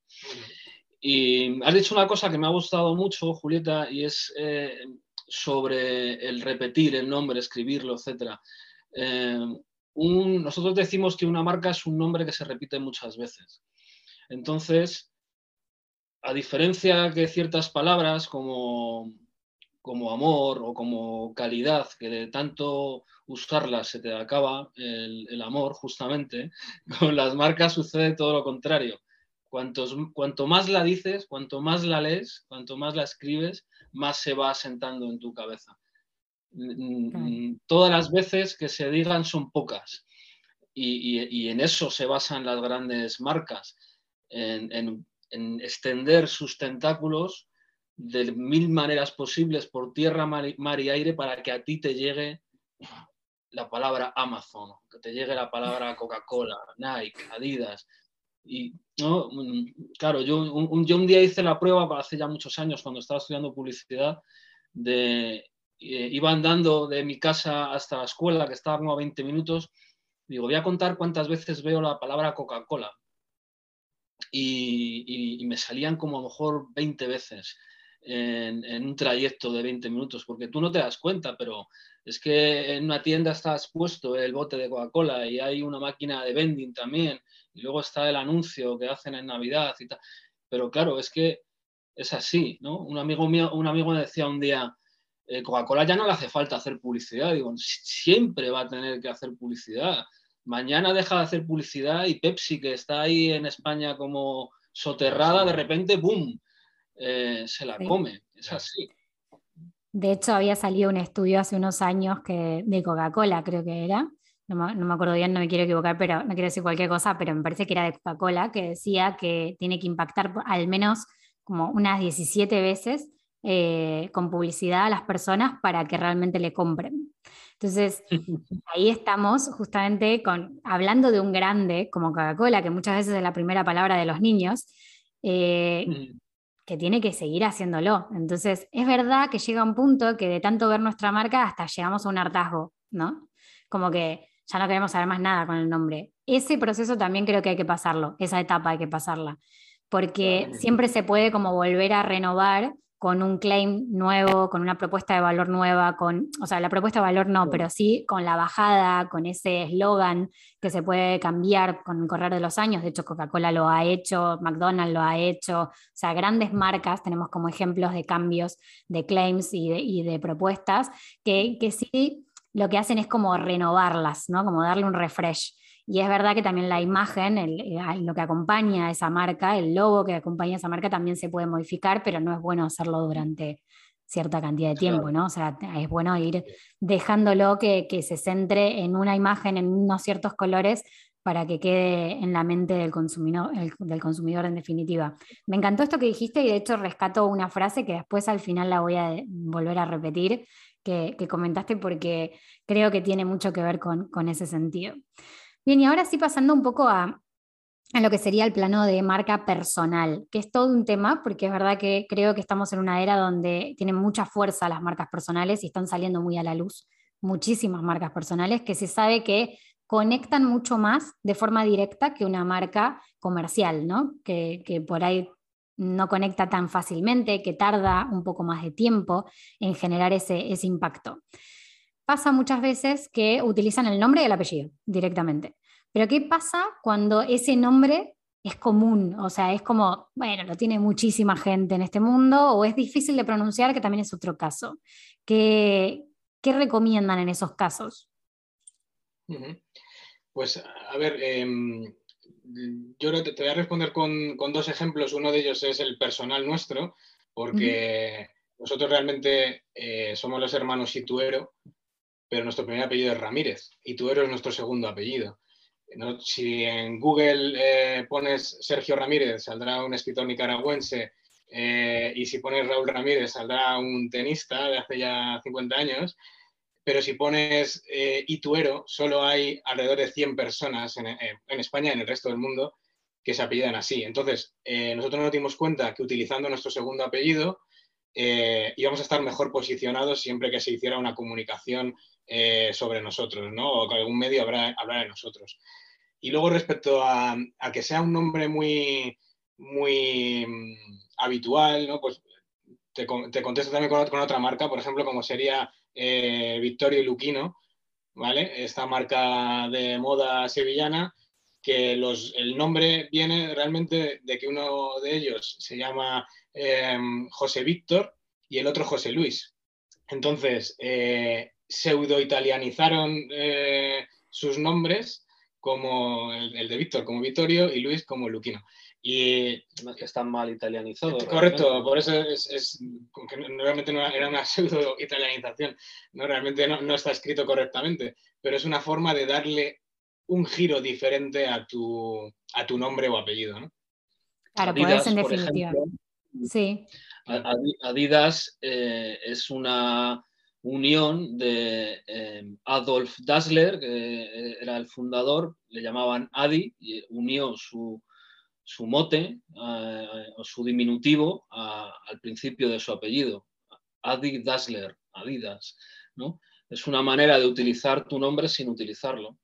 Y has dicho una cosa que me ha gustado mucho, Julieta, y es eh, sobre el repetir el nombre, escribirlo, etc. Eh, nosotros decimos que una marca es un nombre que se repite muchas veces. Entonces, a diferencia que ciertas palabras como, como amor o como calidad, que de tanto usarlas se te acaba el, el amor, justamente, con las marcas sucede todo lo contrario cuanto más la dices, cuanto más la lees, cuanto más la escribes, más se va asentando en tu cabeza. Mm, mm, todas las veces que se digan son pocas y, en eso se basan las grandes marcas, en, extender sus tentáculos de mil maneras posibles por tierra, mar y aire para que a ti te llegue la palabra Amazon, que te llegue la palabra Coca-Cola, Nike, Adidas, y, ¿no? Claro, yo un, día hice la prueba, hace ya muchos años, cuando estaba estudiando publicidad, de, eh, iba andando de mi casa hasta la escuela, que estaba como a 20 minutos, digo, voy a contar cuántas veces veo la palabra Coca-Cola. Y, me salían como a lo mejor 20 veces en, un trayecto de 20 minutos, porque tú no te das cuenta, pero es que en una tienda estás puesto el bote de Coca-Cola y hay una máquina de vending también y luego está el anuncio que hacen en Navidad y tal. Pero claro, es que es así, ¿no? Un amigo mío, un amigo me decía un día, eh, Coca-Cola ya no le hace falta hacer publicidad. Digo, siempre va a tener que hacer publicidad. Mañana deja de hacer publicidad y Pepsi, que está ahí en España como soterrada, de repente, ¡boom! Eh, se la come. Es así. De hecho, había salido un estudio hace unos años que, de Coca-Cola, creo que era, no me, acuerdo bien, no me quiero equivocar, pero no quiero decir cualquier cosa, pero me parece que era de Coca-Cola, que decía que tiene que impactar al menos como unas 17 veces eh, con publicidad a las personas para que realmente le compren. Entonces, ahí estamos justamente con, hablando de un grande como Coca-Cola, que muchas veces es la primera palabra de los niños, eh, que tiene que seguir haciéndolo. Entonces, es verdad que llega un punto que de tanto ver nuestra marca hasta llegamos a un hartazgo, ¿no? Como que ya no queremos saber más nada con el nombre. Ese proceso también creo que hay que pasarlo, esa etapa hay que pasarla, porque siempre se puede como volver a renovar con un claim nuevo, con una propuesta de valor nueva, con, o sea, la propuesta de valor no, pero sí con la bajada, con ese eslogan que se puede cambiar con el correr de los años. De hecho, Coca-Cola lo ha hecho, McDonald's lo ha hecho, o sea, grandes marcas tenemos como ejemplos de cambios de claims y de, y de propuestas que, que sí lo que hacen es como renovarlas, ¿no? Como darle un refresh. Y es verdad que también la imagen, eh, lo que acompaña a esa marca, el logo que acompaña a esa marca también se puede modificar, pero no es bueno hacerlo durante cierta cantidad de tiempo, ¿no? O sea, es bueno ir dejándolo que, se centre en una imagen, en unos ciertos colores, para que quede en la mente del consumidor, del consumidor en definitiva. Me encantó esto que dijiste y de hecho rescato una frase que después al final la voy a volver a repetir, que, comentaste porque creo que tiene mucho que ver con, ese sentido. Bien, y ahora sí pasando un poco a, lo que sería el plano de marca personal, que es todo un tema, porque es verdad que creo que estamos en una era donde tienen mucha fuerza las marcas personales y están saliendo muy a la luz muchísimas marcas personales que se sabe que conectan mucho más de forma directa que una marca comercial, ¿no? Que, que por ahí no conecta tan fácilmente, que tarda un poco más de tiempo en generar ese, ese impacto. Pasa muchas veces que utilizan el nombre y el apellido directamente. Pero ¿qué pasa cuando ese nombre es común, o sea, es como, bueno, lo tiene muchísima gente en este mundo, o es difícil de pronunciar, que también es otro caso. ¿Qué, qué recomiendan en esos casos? Pues, a ver, em, yo te, voy a responder con, dos ejemplos. Uno de ellos es el personal nuestro, porque nosotros realmente eh, somos los hermanos Ituero, pero nuestro primer apellido es Ramírez. Ituero es nuestro segundo apellido. Si en Google eh, pones Sergio Ramírez, saldrá un escritor nicaragüense, eh, y si pones Raúl Ramírez, saldrá un tenista de hace ya 50 años. Pero si pones eh, Ituero, solo hay alrededor de 100 personas en, en, España y en el resto del mundo que se apellidan así. Entonces, nosotros nos dimos cuenta que utilizando nuestro segundo apellido íbamos a estar mejor posicionados siempre que se hiciera una comunicación eh, sobre nosotros, ¿no? O que algún medio hablará de nosotros. Y luego respecto a, que sea un nombre muy, muy mm, habitual, ¿no? Pues te, contesto también con, otra marca, por ejemplo, como sería eh, Victorio Luquino, ¿vale? Esta marca de moda sevillana, que los, el nombre viene realmente de que uno de ellos se llama eh, José Víctor y el otro José Luis. Entonces, pseudo-italianizaron eh, sus nombres como el, de Víctor como Vittorio y Luis como Luquino. Y que están mal italianizados. Correcto, por eso es, realmente no era una pseudo-italianización, no, realmente no, está escrito correctamente, pero es una forma de darle un giro diferente a tu, a tu nombre o apellido. ¿no? Claro, Adidas, en definitiva. sí. Adidas eh, es una unión de eh, Adolf Dassler, que eh, era el fundador, le llamaban Adi, y unió su, mote eh, o su diminutivo al principio de su apellido, Adi Dassler, Adidas. ¿no? Es una manera de utilizar tu nombre sin utilizarlo.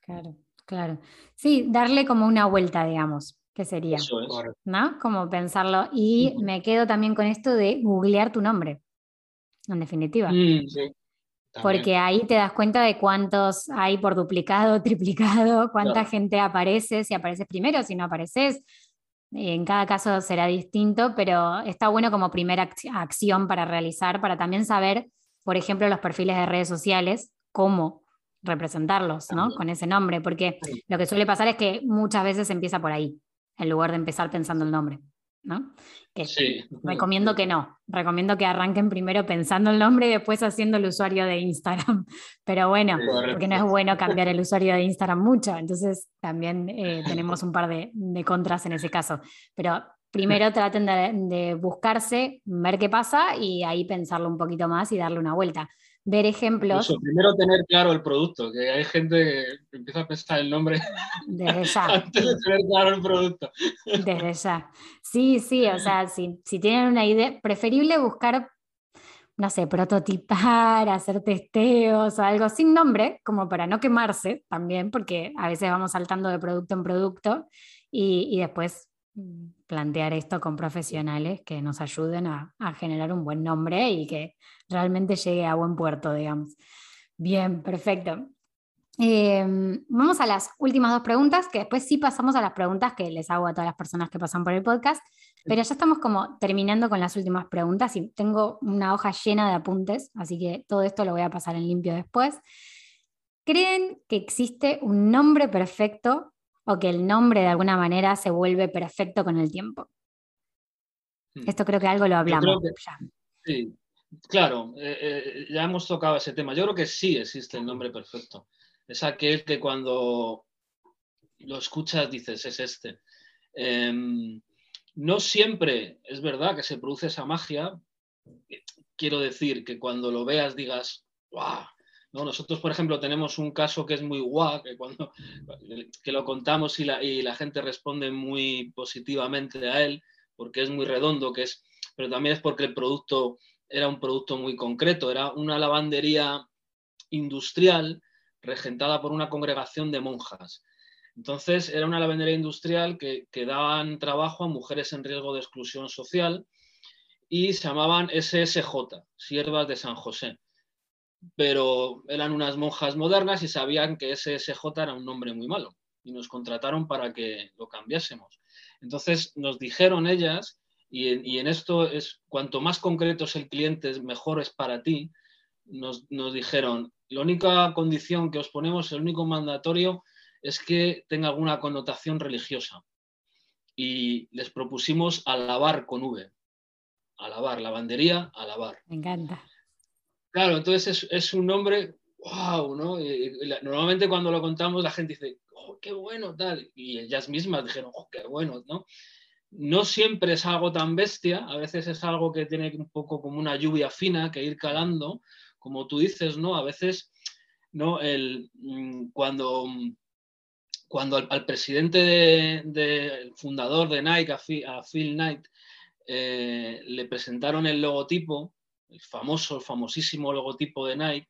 Claro, claro. Sí, darle como una vuelta, digamos, que sería. ¿No? Como pensarlo. Y me quedo también con esto de googlear tu nombre en definitiva. Mm, Porque ahí te das cuenta de cuántos hay por duplicado, triplicado, cuánta gente aparece, si apareces primero, si no apareces. En cada caso será distinto, pero está bueno como primera acción para realizar, para también saber, por ejemplo, los perfiles de redes sociales, cómo representarlos, ¿no? Con ese nombre, porque lo que suele pasar es que muchas veces empieza por ahí, en lugar de empezar pensando el nombre. ¿No? sí. Recomiendo que no, recomiendo que arranquen primero pensando el nombre y después haciendo el usuario de Instagram. Pero bueno, porque no es bueno cambiar el usuario de Instagram mucho, entonces también eh, tenemos un par de, contras en ese caso. Pero primero traten de, buscarse, ver qué pasa y ahí pensarlo un poquito más y darle una vuelta ver ejemplos. primero tener claro el producto, que hay gente que empieza a pensar el nombre desde ya. antes de tener claro el producto. Desde ya. Sí, sí, o sea, si, si tienen una idea, preferible buscar, no sé, prototipar, hacer testeos o algo sin nombre, como para no quemarse también, porque a veces vamos saltando de producto en producto y, y después mm, plantear esto con profesionales que nos ayuden a, a, generar un buen nombre y que realmente llegue a buen puerto, digamos. Bien, perfecto. Em, vamos a las últimas dos preguntas, que después sí pasamos a las preguntas que les hago a todas las personas que pasan por el podcast, pero ya estamos como terminando con las últimas preguntas y tengo una hoja llena de apuntes, así que todo esto lo voy a pasar en limpio después. ¿Creen que existe un nombre perfecto o que el nombre de alguna manera se vuelve perfecto con el tiempo? Hmm. Esto creo que algo lo hablamos ya. Sí, Claro, eh, eh, ya hemos tocado ese tema. Yo creo que sí existe el nombre perfecto. Es aquel que cuando lo escuchas dices, es este. Em, no siempre es verdad que se produce esa magia. Quiero decir que cuando lo veas digas, ¡guau! ¿No? Nosotros, por ejemplo, tenemos un caso que es muy guau, que cuando que lo contamos y la, y la gente responde muy positivamente a él, porque es muy redondo, que es, pero también es porque el producto era un producto muy concreto, era una lavandería industrial regentada por una congregación de monjas. Entonces era una lavandería industrial que, que daban trabajo a mujeres en riesgo de exclusión social y se llamaban SSJ, Siervas de San José. Pero eran unas monjas modernas y sabían que SSJ era un nombre muy malo. y nos contrataron para que lo cambiásemos. Entonces nos dijeron ellas, y en, esto es cuanto más concreto es el cliente, mejor es para ti, nos, nos dijeron, la única condición que os ponemos, el único mandatorio, es que tenga alguna connotación religiosa. Y les propusimos alabar con V. Alabar, lavandería, alabar. Me encanta. Claro, entonces es, un nombre, wow, ¿no? normalmente cuando lo contamos la gente dice, oh, qué bueno, tal. Y ellas mismas dijeron, oh, qué bueno, ¿no? No siempre es algo tan bestia, a veces es algo que tiene un poco como una lluvia fina que ir calando, como tú dices, ¿no? A veces, ¿no? El, mm, cuando cuando al, presidente del fundador de Nike, a Phil, Knight, eh, le presentaron el logotipo, el famoso, el famosísimo logotipo de Nike,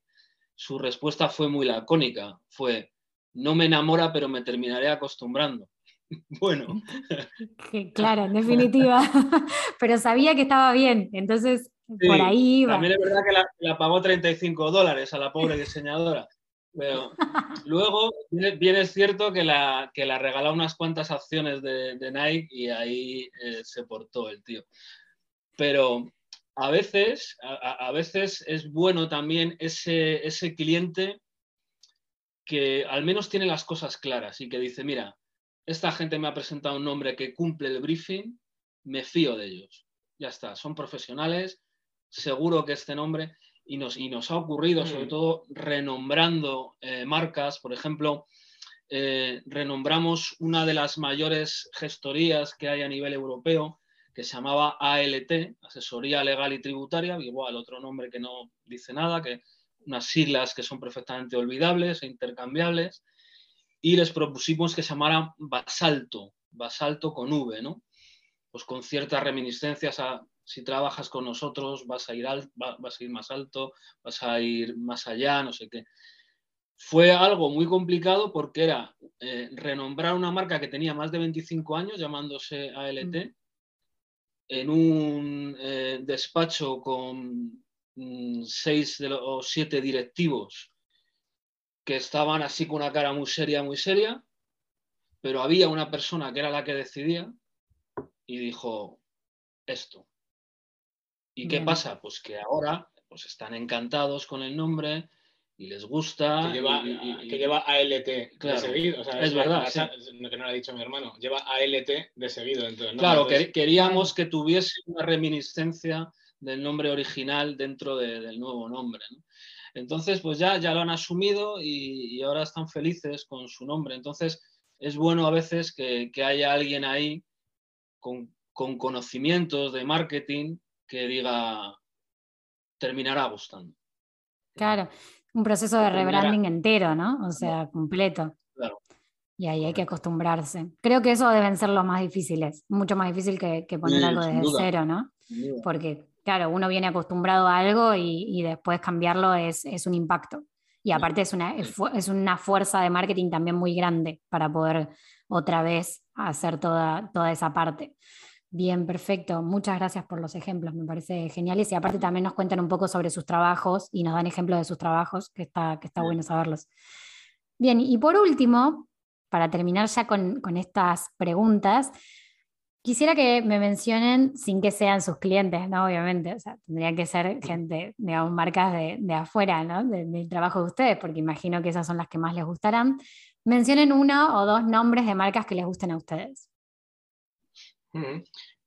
su respuesta fue muy lacónica. Fue, no me enamora, pero me terminaré acostumbrando. bueno. claro, en definitiva. pero sabía que estaba bien, entonces por ahí iba. También es verdad que la, la pagó 35 dólares a la pobre diseñadora. Pero luego bien es cierto que la, que la regaló unas cuantas acciones de, Nike y ahí eh, se portó el tío. Pero a veces, a, veces es bueno también ese, ese cliente que al menos tiene las cosas claras y que dice, mira, esta gente me ha presentado un nombre que cumple el briefing, me fío de ellos. Ya está, son profesionales, seguro que este nombre y nos, y nos ha ocurrido, sobre mm. todo renombrando eh, marcas, por ejemplo, eh, renombramos una de las mayores gestorías que hay a nivel europeo, que se llamaba ALT, Asesoría Legal y Tributaria, igual otro nombre que no dice nada, que unas siglas que son perfectamente olvidables e intercambiables, y les propusimos que se llamaran Basalto, Basalto con V, ¿no? Pues con ciertas reminiscencias a si trabajas con nosotros vas a ir, vas a ir más alto, vas a ir más allá, no sé qué. Fue algo muy complicado porque era eh, renombrar una marca que tenía más de 25 años, llamándose ALT, mm. En un eh, despacho con mm, seis de o siete directivos que estaban así con una cara muy seria, muy seria, pero había una persona que era la que decidía y dijo esto. ¿Y qué pasa? Pues que ahora pues están encantados con el nombre y les gusta. Que lleva, que lleva ALT de seguido. es, verdad. que no lo ha dicho mi hermano. Lleva ALT de seguido. Entonces, Claro, queríamos que tuviese una reminiscencia del nombre original dentro del nuevo nombre. Entonces, pues ya, ya lo han asumido y, ahora están felices con su nombre. Entonces, es bueno a veces que, haya alguien ahí con, con conocimientos de marketing que diga terminará gustando. Claro, un proceso de rebranding entero, ¿no? O sea, completo. Claro. Y ahí hay que acostumbrarse. Creo que eso deben ser los más difíciles, mucho más difícil que, poner algo desde cero, ¿no? Porque, claro, uno viene acostumbrado a algo y, después cambiarlo es, un impacto. Y aparte es una, es una fuerza de marketing también muy grande para poder otra vez hacer toda, toda esa parte. Bien, perfecto. Muchas gracias por los ejemplos, me parece geniales. Y aparte también nos cuentan un poco sobre sus trabajos y nos dan ejemplos de sus trabajos, que está, que está bueno saberlos. Bien, y por último, para terminar ya con, estas preguntas, quisiera que me mencionen, sin que sean sus clientes, ¿no? Obviamente, o sea, tendría que ser gente, digamos, marcas de, afuera, ¿no? del trabajo de ustedes, porque imagino que esas son las que más les gustarán. Mencionen uno o dos nombres de marcas que les gusten a ustedes.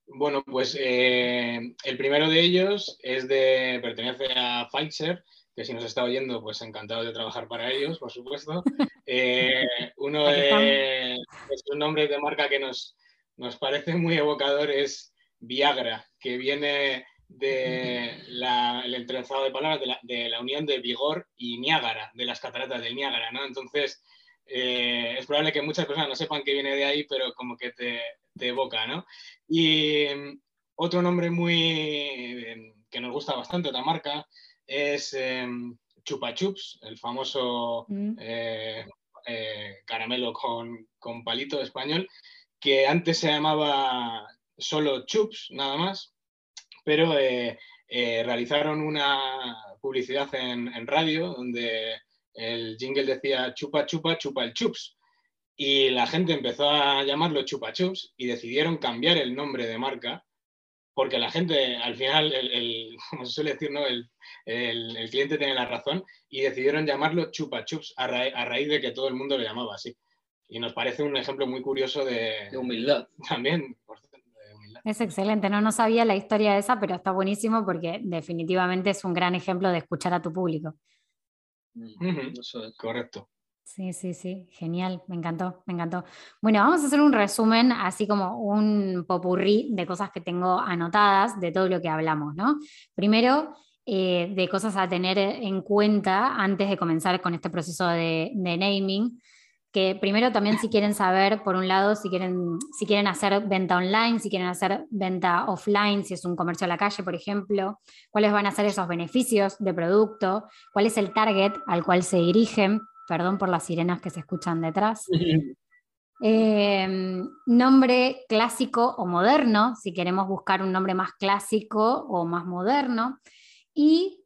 Bueno, pues eh, el primero de ellos es de, pertenece a Pfizer, que si nos está oyendo, pues encantado de trabajar para ellos, por supuesto. Eh, uno de sus nombres de marca que nos, nos parece muy evocador es Viagra, que viene del entrelazado de palabras de la, unión de Vigor y Niágara, de las cataratas del Niágara, ¿no? Entonces, eh, es probable que muchas personas no sepan que viene de ahí, pero como que te, de boca, ¿no? Y mm, otro nombre muy em, que nos gusta bastante, otra marca, es em, Chupa Chups, el famoso mm. eh, eh, caramelo con, palito español, que antes se llamaba solo Chups, nada más, pero eh, realizaron una publicidad en, en, radio donde el jingle decía chupa chupa chupa el chups Y la gente empezó a llamarlo Chupa Chups y decidieron cambiar el nombre de marca porque la gente, al final, el, como se suele decir, ¿no? el, cliente tiene la razón y decidieron llamarlo Chupa Chups a, raíz de que todo el mundo lo llamaba así. Y nos parece un ejemplo muy curioso de, humildad. También, Es excelente, no, no sabía la historia de esa, pero está buenísimo porque definitivamente es un gran ejemplo de escuchar a tu público. Correcto. Sí, sí, sí, genial, me encantó, me encantó. Bueno, vamos a hacer un resumen, así como un popurrí de cosas que tengo anotadas de todo lo que hablamos, ¿no? Primero, eh, de cosas a tener en cuenta antes de comenzar con este proceso de, naming, que primero también si quieren saber, por un lado, si quieren, si quieren hacer venta online, si quieren hacer venta offline, si es un comercio a la calle, por ejemplo, cuáles van a ser esos beneficios de producto, cuál es el target al cual se dirigen Perdón por las sirenas que se escuchan detrás. Em, nombre clásico o moderno, si queremos buscar un nombre más clásico o más moderno. Y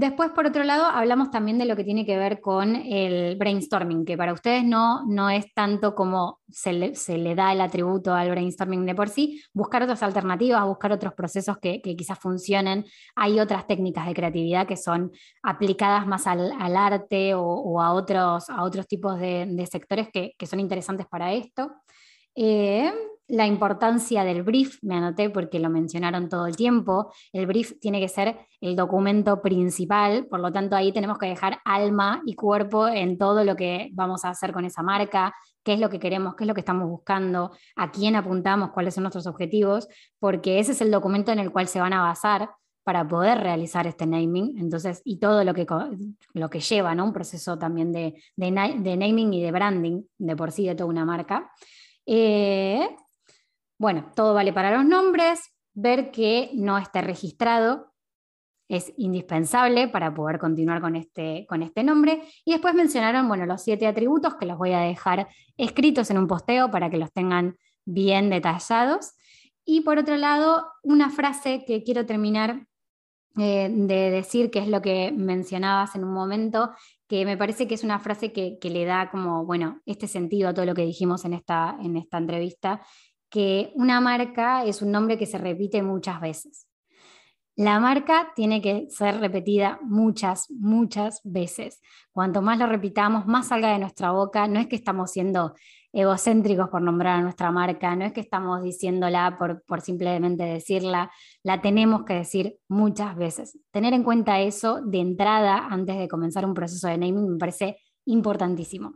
Después, por otro lado, hablamos también de lo que tiene que ver con el brainstorming, que para ustedes no, no es tanto como se le, da el atributo al brainstorming de por sí, buscar otras alternativas, buscar otros procesos que, quizás funcionen. Hay otras técnicas de creatividad que son aplicadas más al, arte o, a, otros, a otros tipos de, sectores que, son interesantes para esto. Eh, la importancia del brief, me anoté porque lo mencionaron todo el tiempo, el brief tiene que ser el documento principal, por lo tanto ahí tenemos que dejar alma y cuerpo en todo lo que vamos a hacer con esa marca, qué es lo que queremos, qué es lo que estamos buscando, a quién apuntamos, cuáles son nuestros objetivos, porque ese es el documento en el cual se van a basar para poder realizar este naming, entonces, y todo lo que, lo que lleva, ¿no? Un proceso también de, de, naming y de branding de por sí de toda una marca. Eh, bueno, todo vale para los nombres, ver que no esté registrado es indispensable para poder continuar con este, con este nombre. Y después mencionaron, bueno, los siete atributos que los voy a dejar escritos en un posteo para que los tengan bien detallados. Y por otro lado, una frase que quiero terminar eh, de decir, que es lo que mencionabas en un momento, que me parece que es una frase que, que, le da como, bueno, este sentido a todo lo que dijimos en esta, en esta entrevista, que una marca es un nombre que se repite muchas veces. La marca tiene que ser repetida muchas, muchas veces. Cuanto más lo repitamos, más salga de nuestra boca. No es que estamos siendo egocéntricos por nombrar a nuestra marca, no es que estamos diciéndola por, por simplemente decirla, la tenemos que decir muchas veces. Tener en cuenta eso de entrada antes de comenzar un proceso de naming me parece importantísimo,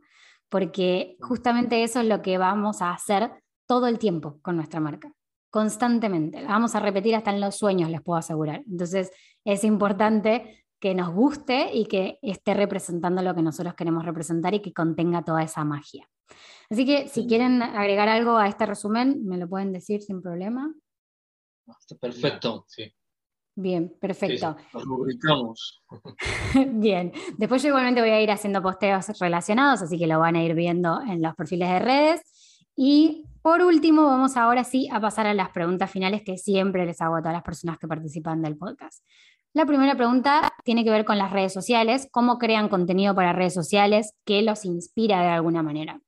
porque justamente eso es lo que vamos a hacer todo el tiempo con nuestra marca, constantemente. La vamos a repetir hasta en los sueños, les puedo asegurar. Entonces, es importante que nos guste y que esté representando lo que nosotros queremos representar y que contenga toda esa magia. Así que si quieren agregar algo a este resumen, me lo pueden decir sin problema. Perfecto, sí. Bien, perfecto. Nos Bien, después yo igualmente voy a ir haciendo posteos relacionados, así que lo van a ir viendo en los perfiles de redes. Y por último, vamos ahora sí a pasar a las preguntas finales que siempre les hago a todas las personas que participan del podcast. La primera pregunta tiene que ver con las redes sociales, cómo crean contenido para redes sociales que los inspira de alguna manera.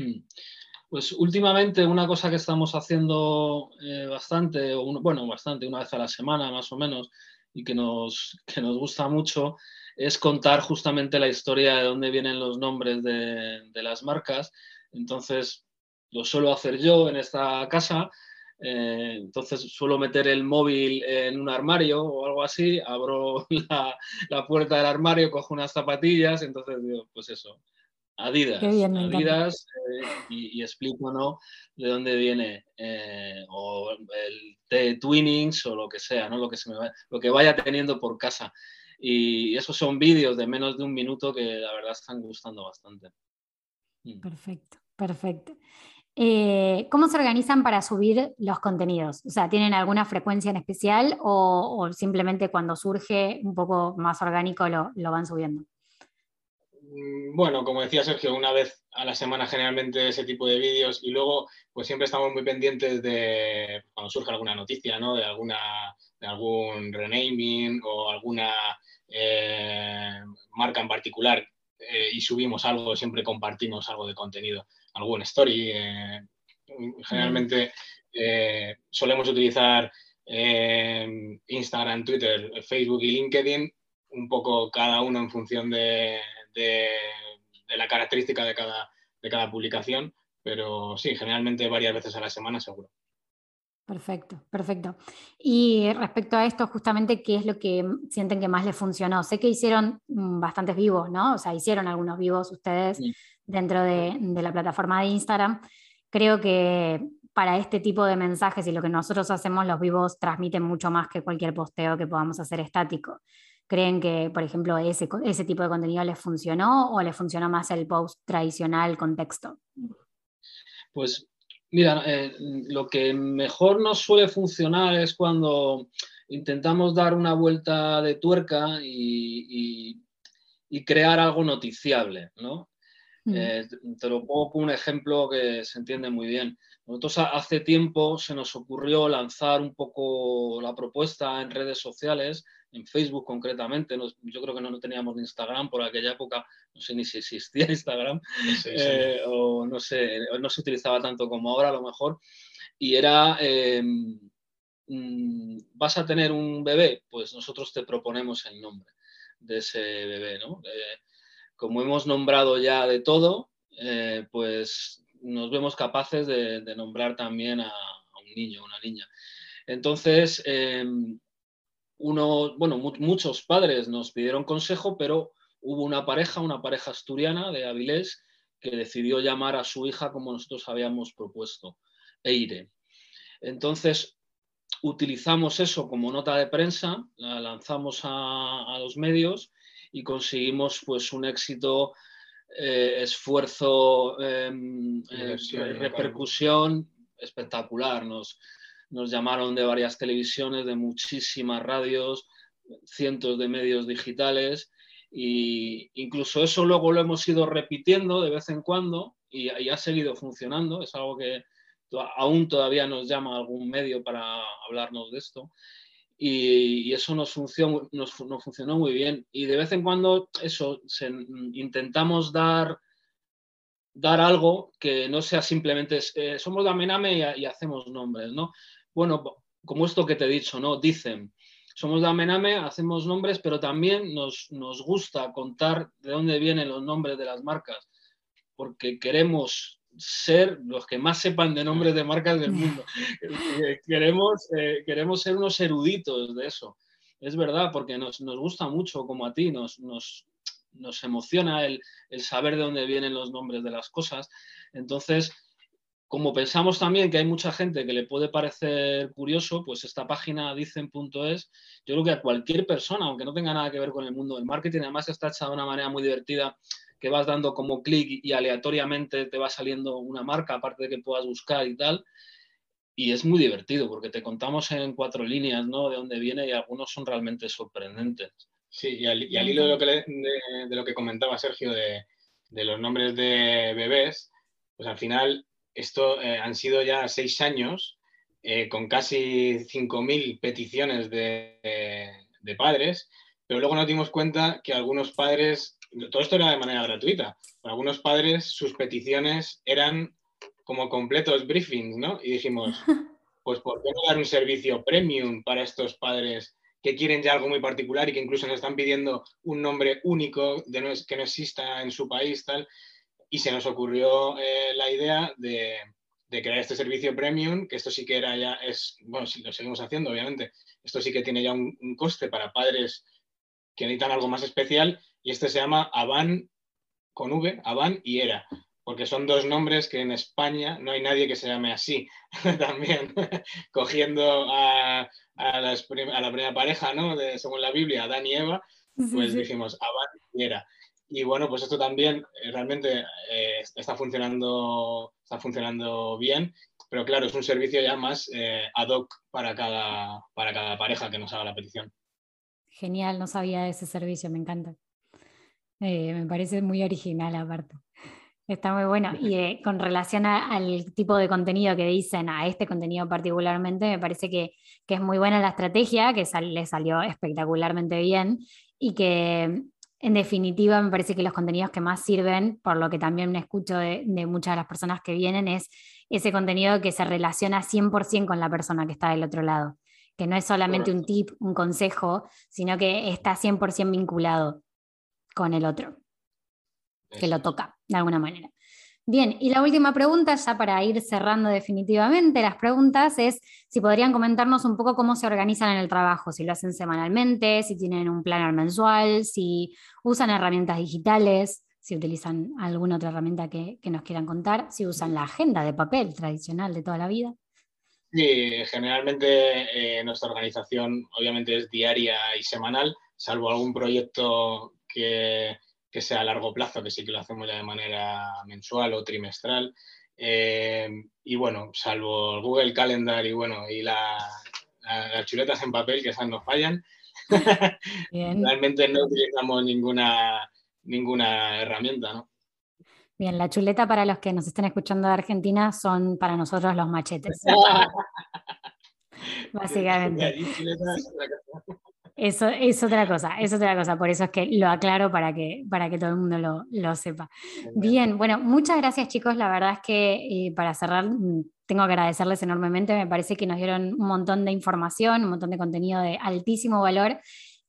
Hmm. Pues últimamente una cosa que estamos haciendo eh, bastante, bueno, bastante, una vez a la semana más o menos, y que nos, que nos gusta mucho, es contar justamente la historia de dónde vienen los nombres de, las marcas. Entonces, lo suelo hacer yo en esta casa. Eh, entonces suelo meter el móvil en un armario o algo así, abro la, puerta del armario, cojo unas zapatillas, entonces digo, pues eso, Adidas, Adidas eh, y, explico ¿no? de dónde viene eh, o el de Twinnings o lo que sea, ¿no? lo, que se me lo que vaya teniendo por casa. Y esos son vídeos de menos de un minuto que la verdad están gustando bastante. Mm. Perfecto, perfecto. Eh, ¿Cómo se organizan para subir los contenidos? O sea, ¿tienen alguna frecuencia en especial o, simplemente cuando surge un poco más orgánico lo, van subiendo? Mm, bueno, como decía Sergio, una vez a la semana generalmente ese tipo de vídeos y luego pues siempre estamos muy pendientes de cuando surge alguna noticia, ¿no? De, alguna, de algún renaming o alguna eh, marca en particular eh, y subimos algo, siempre compartimos algo de contenido, algún story. generalmente solemos utilizar Instagram, Twitter, Facebook y LinkedIn, un poco cada uno en función de, la característica de cada, de cada publicación, pero sí, generalmente varias veces a la semana seguro. Perfecto, perfecto. Y respecto a esto, justamente, ¿qué es lo que sienten que más les funcionó? Sé que hicieron mm, bastantes vivos, ¿no? O sea, hicieron algunos vivos ustedes dentro de, la plataforma de Instagram. Creo que para este tipo de mensajes y lo que nosotros hacemos, los vivos transmiten mucho más que cualquier posteo que podamos hacer estático. ¿Creen que, por ejemplo, ese, ese tipo de contenido les funcionó o les funcionó más el post tradicional con texto? Pues Mira, eh, lo que mejor nos suele funcionar es cuando intentamos dar una vuelta de tuerca y, crear algo noticiable, ¿no? Mm. Eh, te lo pongo con un ejemplo que se entiende muy bien. Nosotros hace tiempo se nos ocurrió lanzar un poco la propuesta en redes sociales en Facebook concretamente. yo creo que no, teníamos Instagram por aquella época, no sé ni si existía Instagram, eh, o no sé, no se utilizaba tanto como ahora a lo mejor. Y era, em, mm, vas a tener un bebé, pues nosotros te proponemos el nombre de ese bebé, ¿no? Eh, como hemos nombrado ya de todo, eh, pues nos vemos capaces de, nombrar también a, a, un niño, una niña. Entonces, em, uno, bueno, muchos padres nos pidieron consejo, pero hubo una pareja, una pareja asturiana de Avilés, que decidió llamar a su hija como nosotros habíamos propuesto, Eire. Entonces, utilizamos eso como nota de prensa, la lanzamos a, los medios y conseguimos pues un éxito, eh, esfuerzo, em, eh, repercusión espectacular. Nos, nos llamaron de varias televisiones, de muchísimas radios, cientos de medios digitales e incluso eso luego lo hemos ido repitiendo de vez en cuando y, ha seguido funcionando. Es algo que aún todavía nos llama algún medio para hablarnos de esto. Y, eso nos funcionó, nos, funcionó muy bien. Y de vez en cuando eso, intentamos dar dar algo que no sea simplemente eh, somos de Amename y, y, hacemos nombres, ¿no? Bueno, como esto que te he dicho, ¿no? Dicen, somos de Amename, hacemos nombres, pero también nos, gusta contar de dónde vienen los nombres de las marcas, porque queremos ser los que más sepan de nombres de marcas del mundo. queremos, eh, queremos ser unos eruditos de eso. Es verdad, porque nos, gusta mucho, como a ti, nos, nos, emociona el, el, saber de dónde vienen los nombres de las cosas. Entonces, como pensamos también que hay mucha gente que le puede parecer curioso, pues esta página dicen.es, yo creo que a cualquier persona, aunque no tenga nada que ver con el mundo del marketing, además está hecha de una manera muy divertida, que vas dando como clic y aleatoriamente te va saliendo una marca, aparte de que puedas buscar y tal. Y es muy divertido porque te contamos en cuatro líneas ¿no? de dónde viene y algunos son realmente sorprendentes. Sí, y al, hilo de lo, que de, lo que comentaba Sergio de, de los nombres de bebés, pues al final esto eh, han sido ya seis años eh, con casi 5.000 peticiones de, padres, pero luego nos dimos cuenta que algunos padres, todo esto era de manera gratuita, algunos padres sus peticiones eran como completos briefings, ¿no? Y dijimos, pues ¿por qué no dar un servicio premium para estos padres que quieren ya algo muy particular y que incluso nos están pidiendo un nombre único de que no exista en su país, tal? Y se nos ocurrió eh, la idea de, crear este servicio premium, que esto sí que era ya, es, bueno, si lo seguimos haciendo, obviamente, esto sí que tiene ya un, coste para padres que necesitan algo más especial, y este se llama Avan con V, Avan y Era, porque son dos nombres que en España no hay nadie que se llame así, también, cogiendo a, la, primera pareja, ¿no? De, según la Biblia, Adán y Eva, pues dijimos Avan y Era. Y bueno, pues esto también eh, realmente eh, está, funcionando, está funcionando bien, pero claro, es un servicio ya más eh, ad hoc para cada, para cada pareja que nos haga la petición. Genial, no sabía de ese servicio, me encanta. me parece muy original aparte. Está muy bueno. Y con relación al tipo de contenido que dicen, a este contenido particularmente, me parece que, que es muy buena la estrategia, que le salió espectacularmente bien y que en definitiva, me parece que los contenidos que más sirven, por lo que también me escucho de, muchas de las personas que vienen, es ese contenido que se relaciona 100% con la persona que está del otro lado, que no es solamente un tip, un consejo, sino que está 100% vinculado con el otro, que lo toca de alguna manera. Bien, y la última pregunta, ya para ir cerrando definitivamente las preguntas, es si podrían comentarnos un poco cómo se organizan en el trabajo, si lo hacen semanalmente, si tienen un planner mensual, si usan herramientas digitales, si utilizan alguna otra herramienta que, nos quieran contar, si usan la agenda de papel tradicional de toda la vida. Sí, generalmente eh, nuestra organización obviamente es diaria y semanal, salvo algún proyecto que que sea a largo plazo, que sí que lo hacemos ya de manera mensual o trimestral. Eh, y bueno, salvo el Google Calendar y bueno, y las chuletas en papel, que esas no fallan. Realmente no utilizamos ninguna, ninguna herramienta, ¿no? Bien, la chuleta para los que nos estén escuchando de Argentina son para nosotros los machetes. Básicamente. Eso es otra cosa, es otra cosa, por eso es que lo aclaro para que, para que todo el mundo lo, sepa. Bien, bueno, muchas gracias chicos, la verdad es que eh, para cerrar tengo que agradecerles enormemente, me parece que nos dieron un montón de información, un montón de contenido de altísimo valor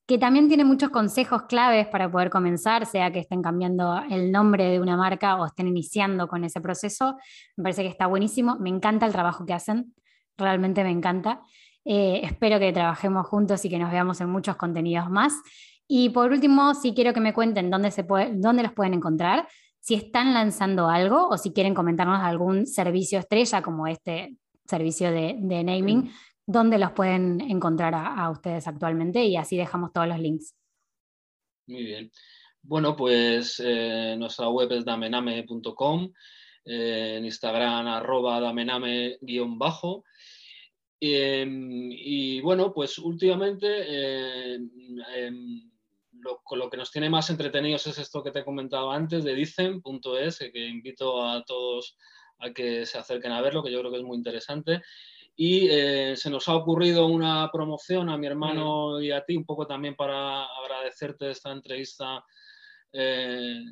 que también tiene muchos consejos claves para poder comenzar, sea que estén cambiando el nombre de una marca o estén iniciando con ese proceso. Me parece que está buenísimo, me encanta el trabajo que hacen, realmente me encanta. Eh, espero que trabajemos juntos y que nos veamos en muchos contenidos más. Y por último, sí quiero que me cuenten dónde, se puede, dónde los pueden encontrar, si están lanzando algo o si quieren comentarnos algún servicio estrella como este servicio de, naming, dónde los pueden encontrar a, ustedes actualmente y así dejamos todos los links. Muy bien. Bueno, pues eh, nuestra web es damename.com, eh, en Instagram arroba damename-bajo Em, y bueno, pues últimamente em, lo, lo, que nos tiene más entretenidos es esto que te he comentado antes de Dicen.es, que invito a todos a que se acerquen a verlo, que yo creo que es muy interesante. Y eh, se nos ha ocurrido una promoción a mi hermano y a ti, un poco también para agradecerte esta entrevista eh,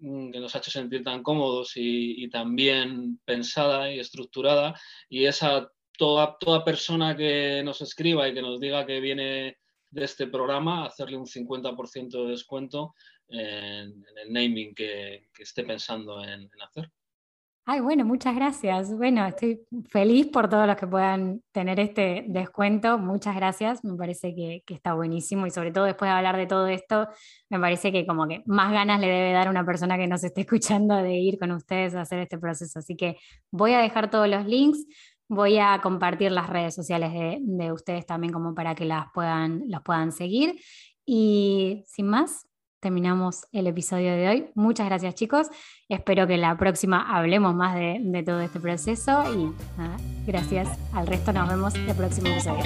que nos ha hecho sentir tan cómodos y, y tan bien pensada y estructurada. Y esa toda, toda persona que nos escriba y que nos diga que viene de este programa, hacerle un 50% de descuento en, el naming que, esté pensando en, hacer. Ay, bueno, muchas gracias. Bueno, estoy feliz por todos los que puedan tener este descuento. Muchas gracias. Me parece que, que, está buenísimo y sobre todo después de hablar de todo esto, me parece que como que más ganas le debe dar a una persona que nos esté escuchando de ir con ustedes a hacer este proceso. Así que voy a dejar todos los links. Voy a compartir las redes sociales de, ustedes también como para que las puedan, los puedan seguir. Y sin más, terminamos el episodio de hoy. Muchas gracias chicos. Espero que la próxima hablemos más de, todo este proceso y gracias al resto. Nos vemos el próximo episodio.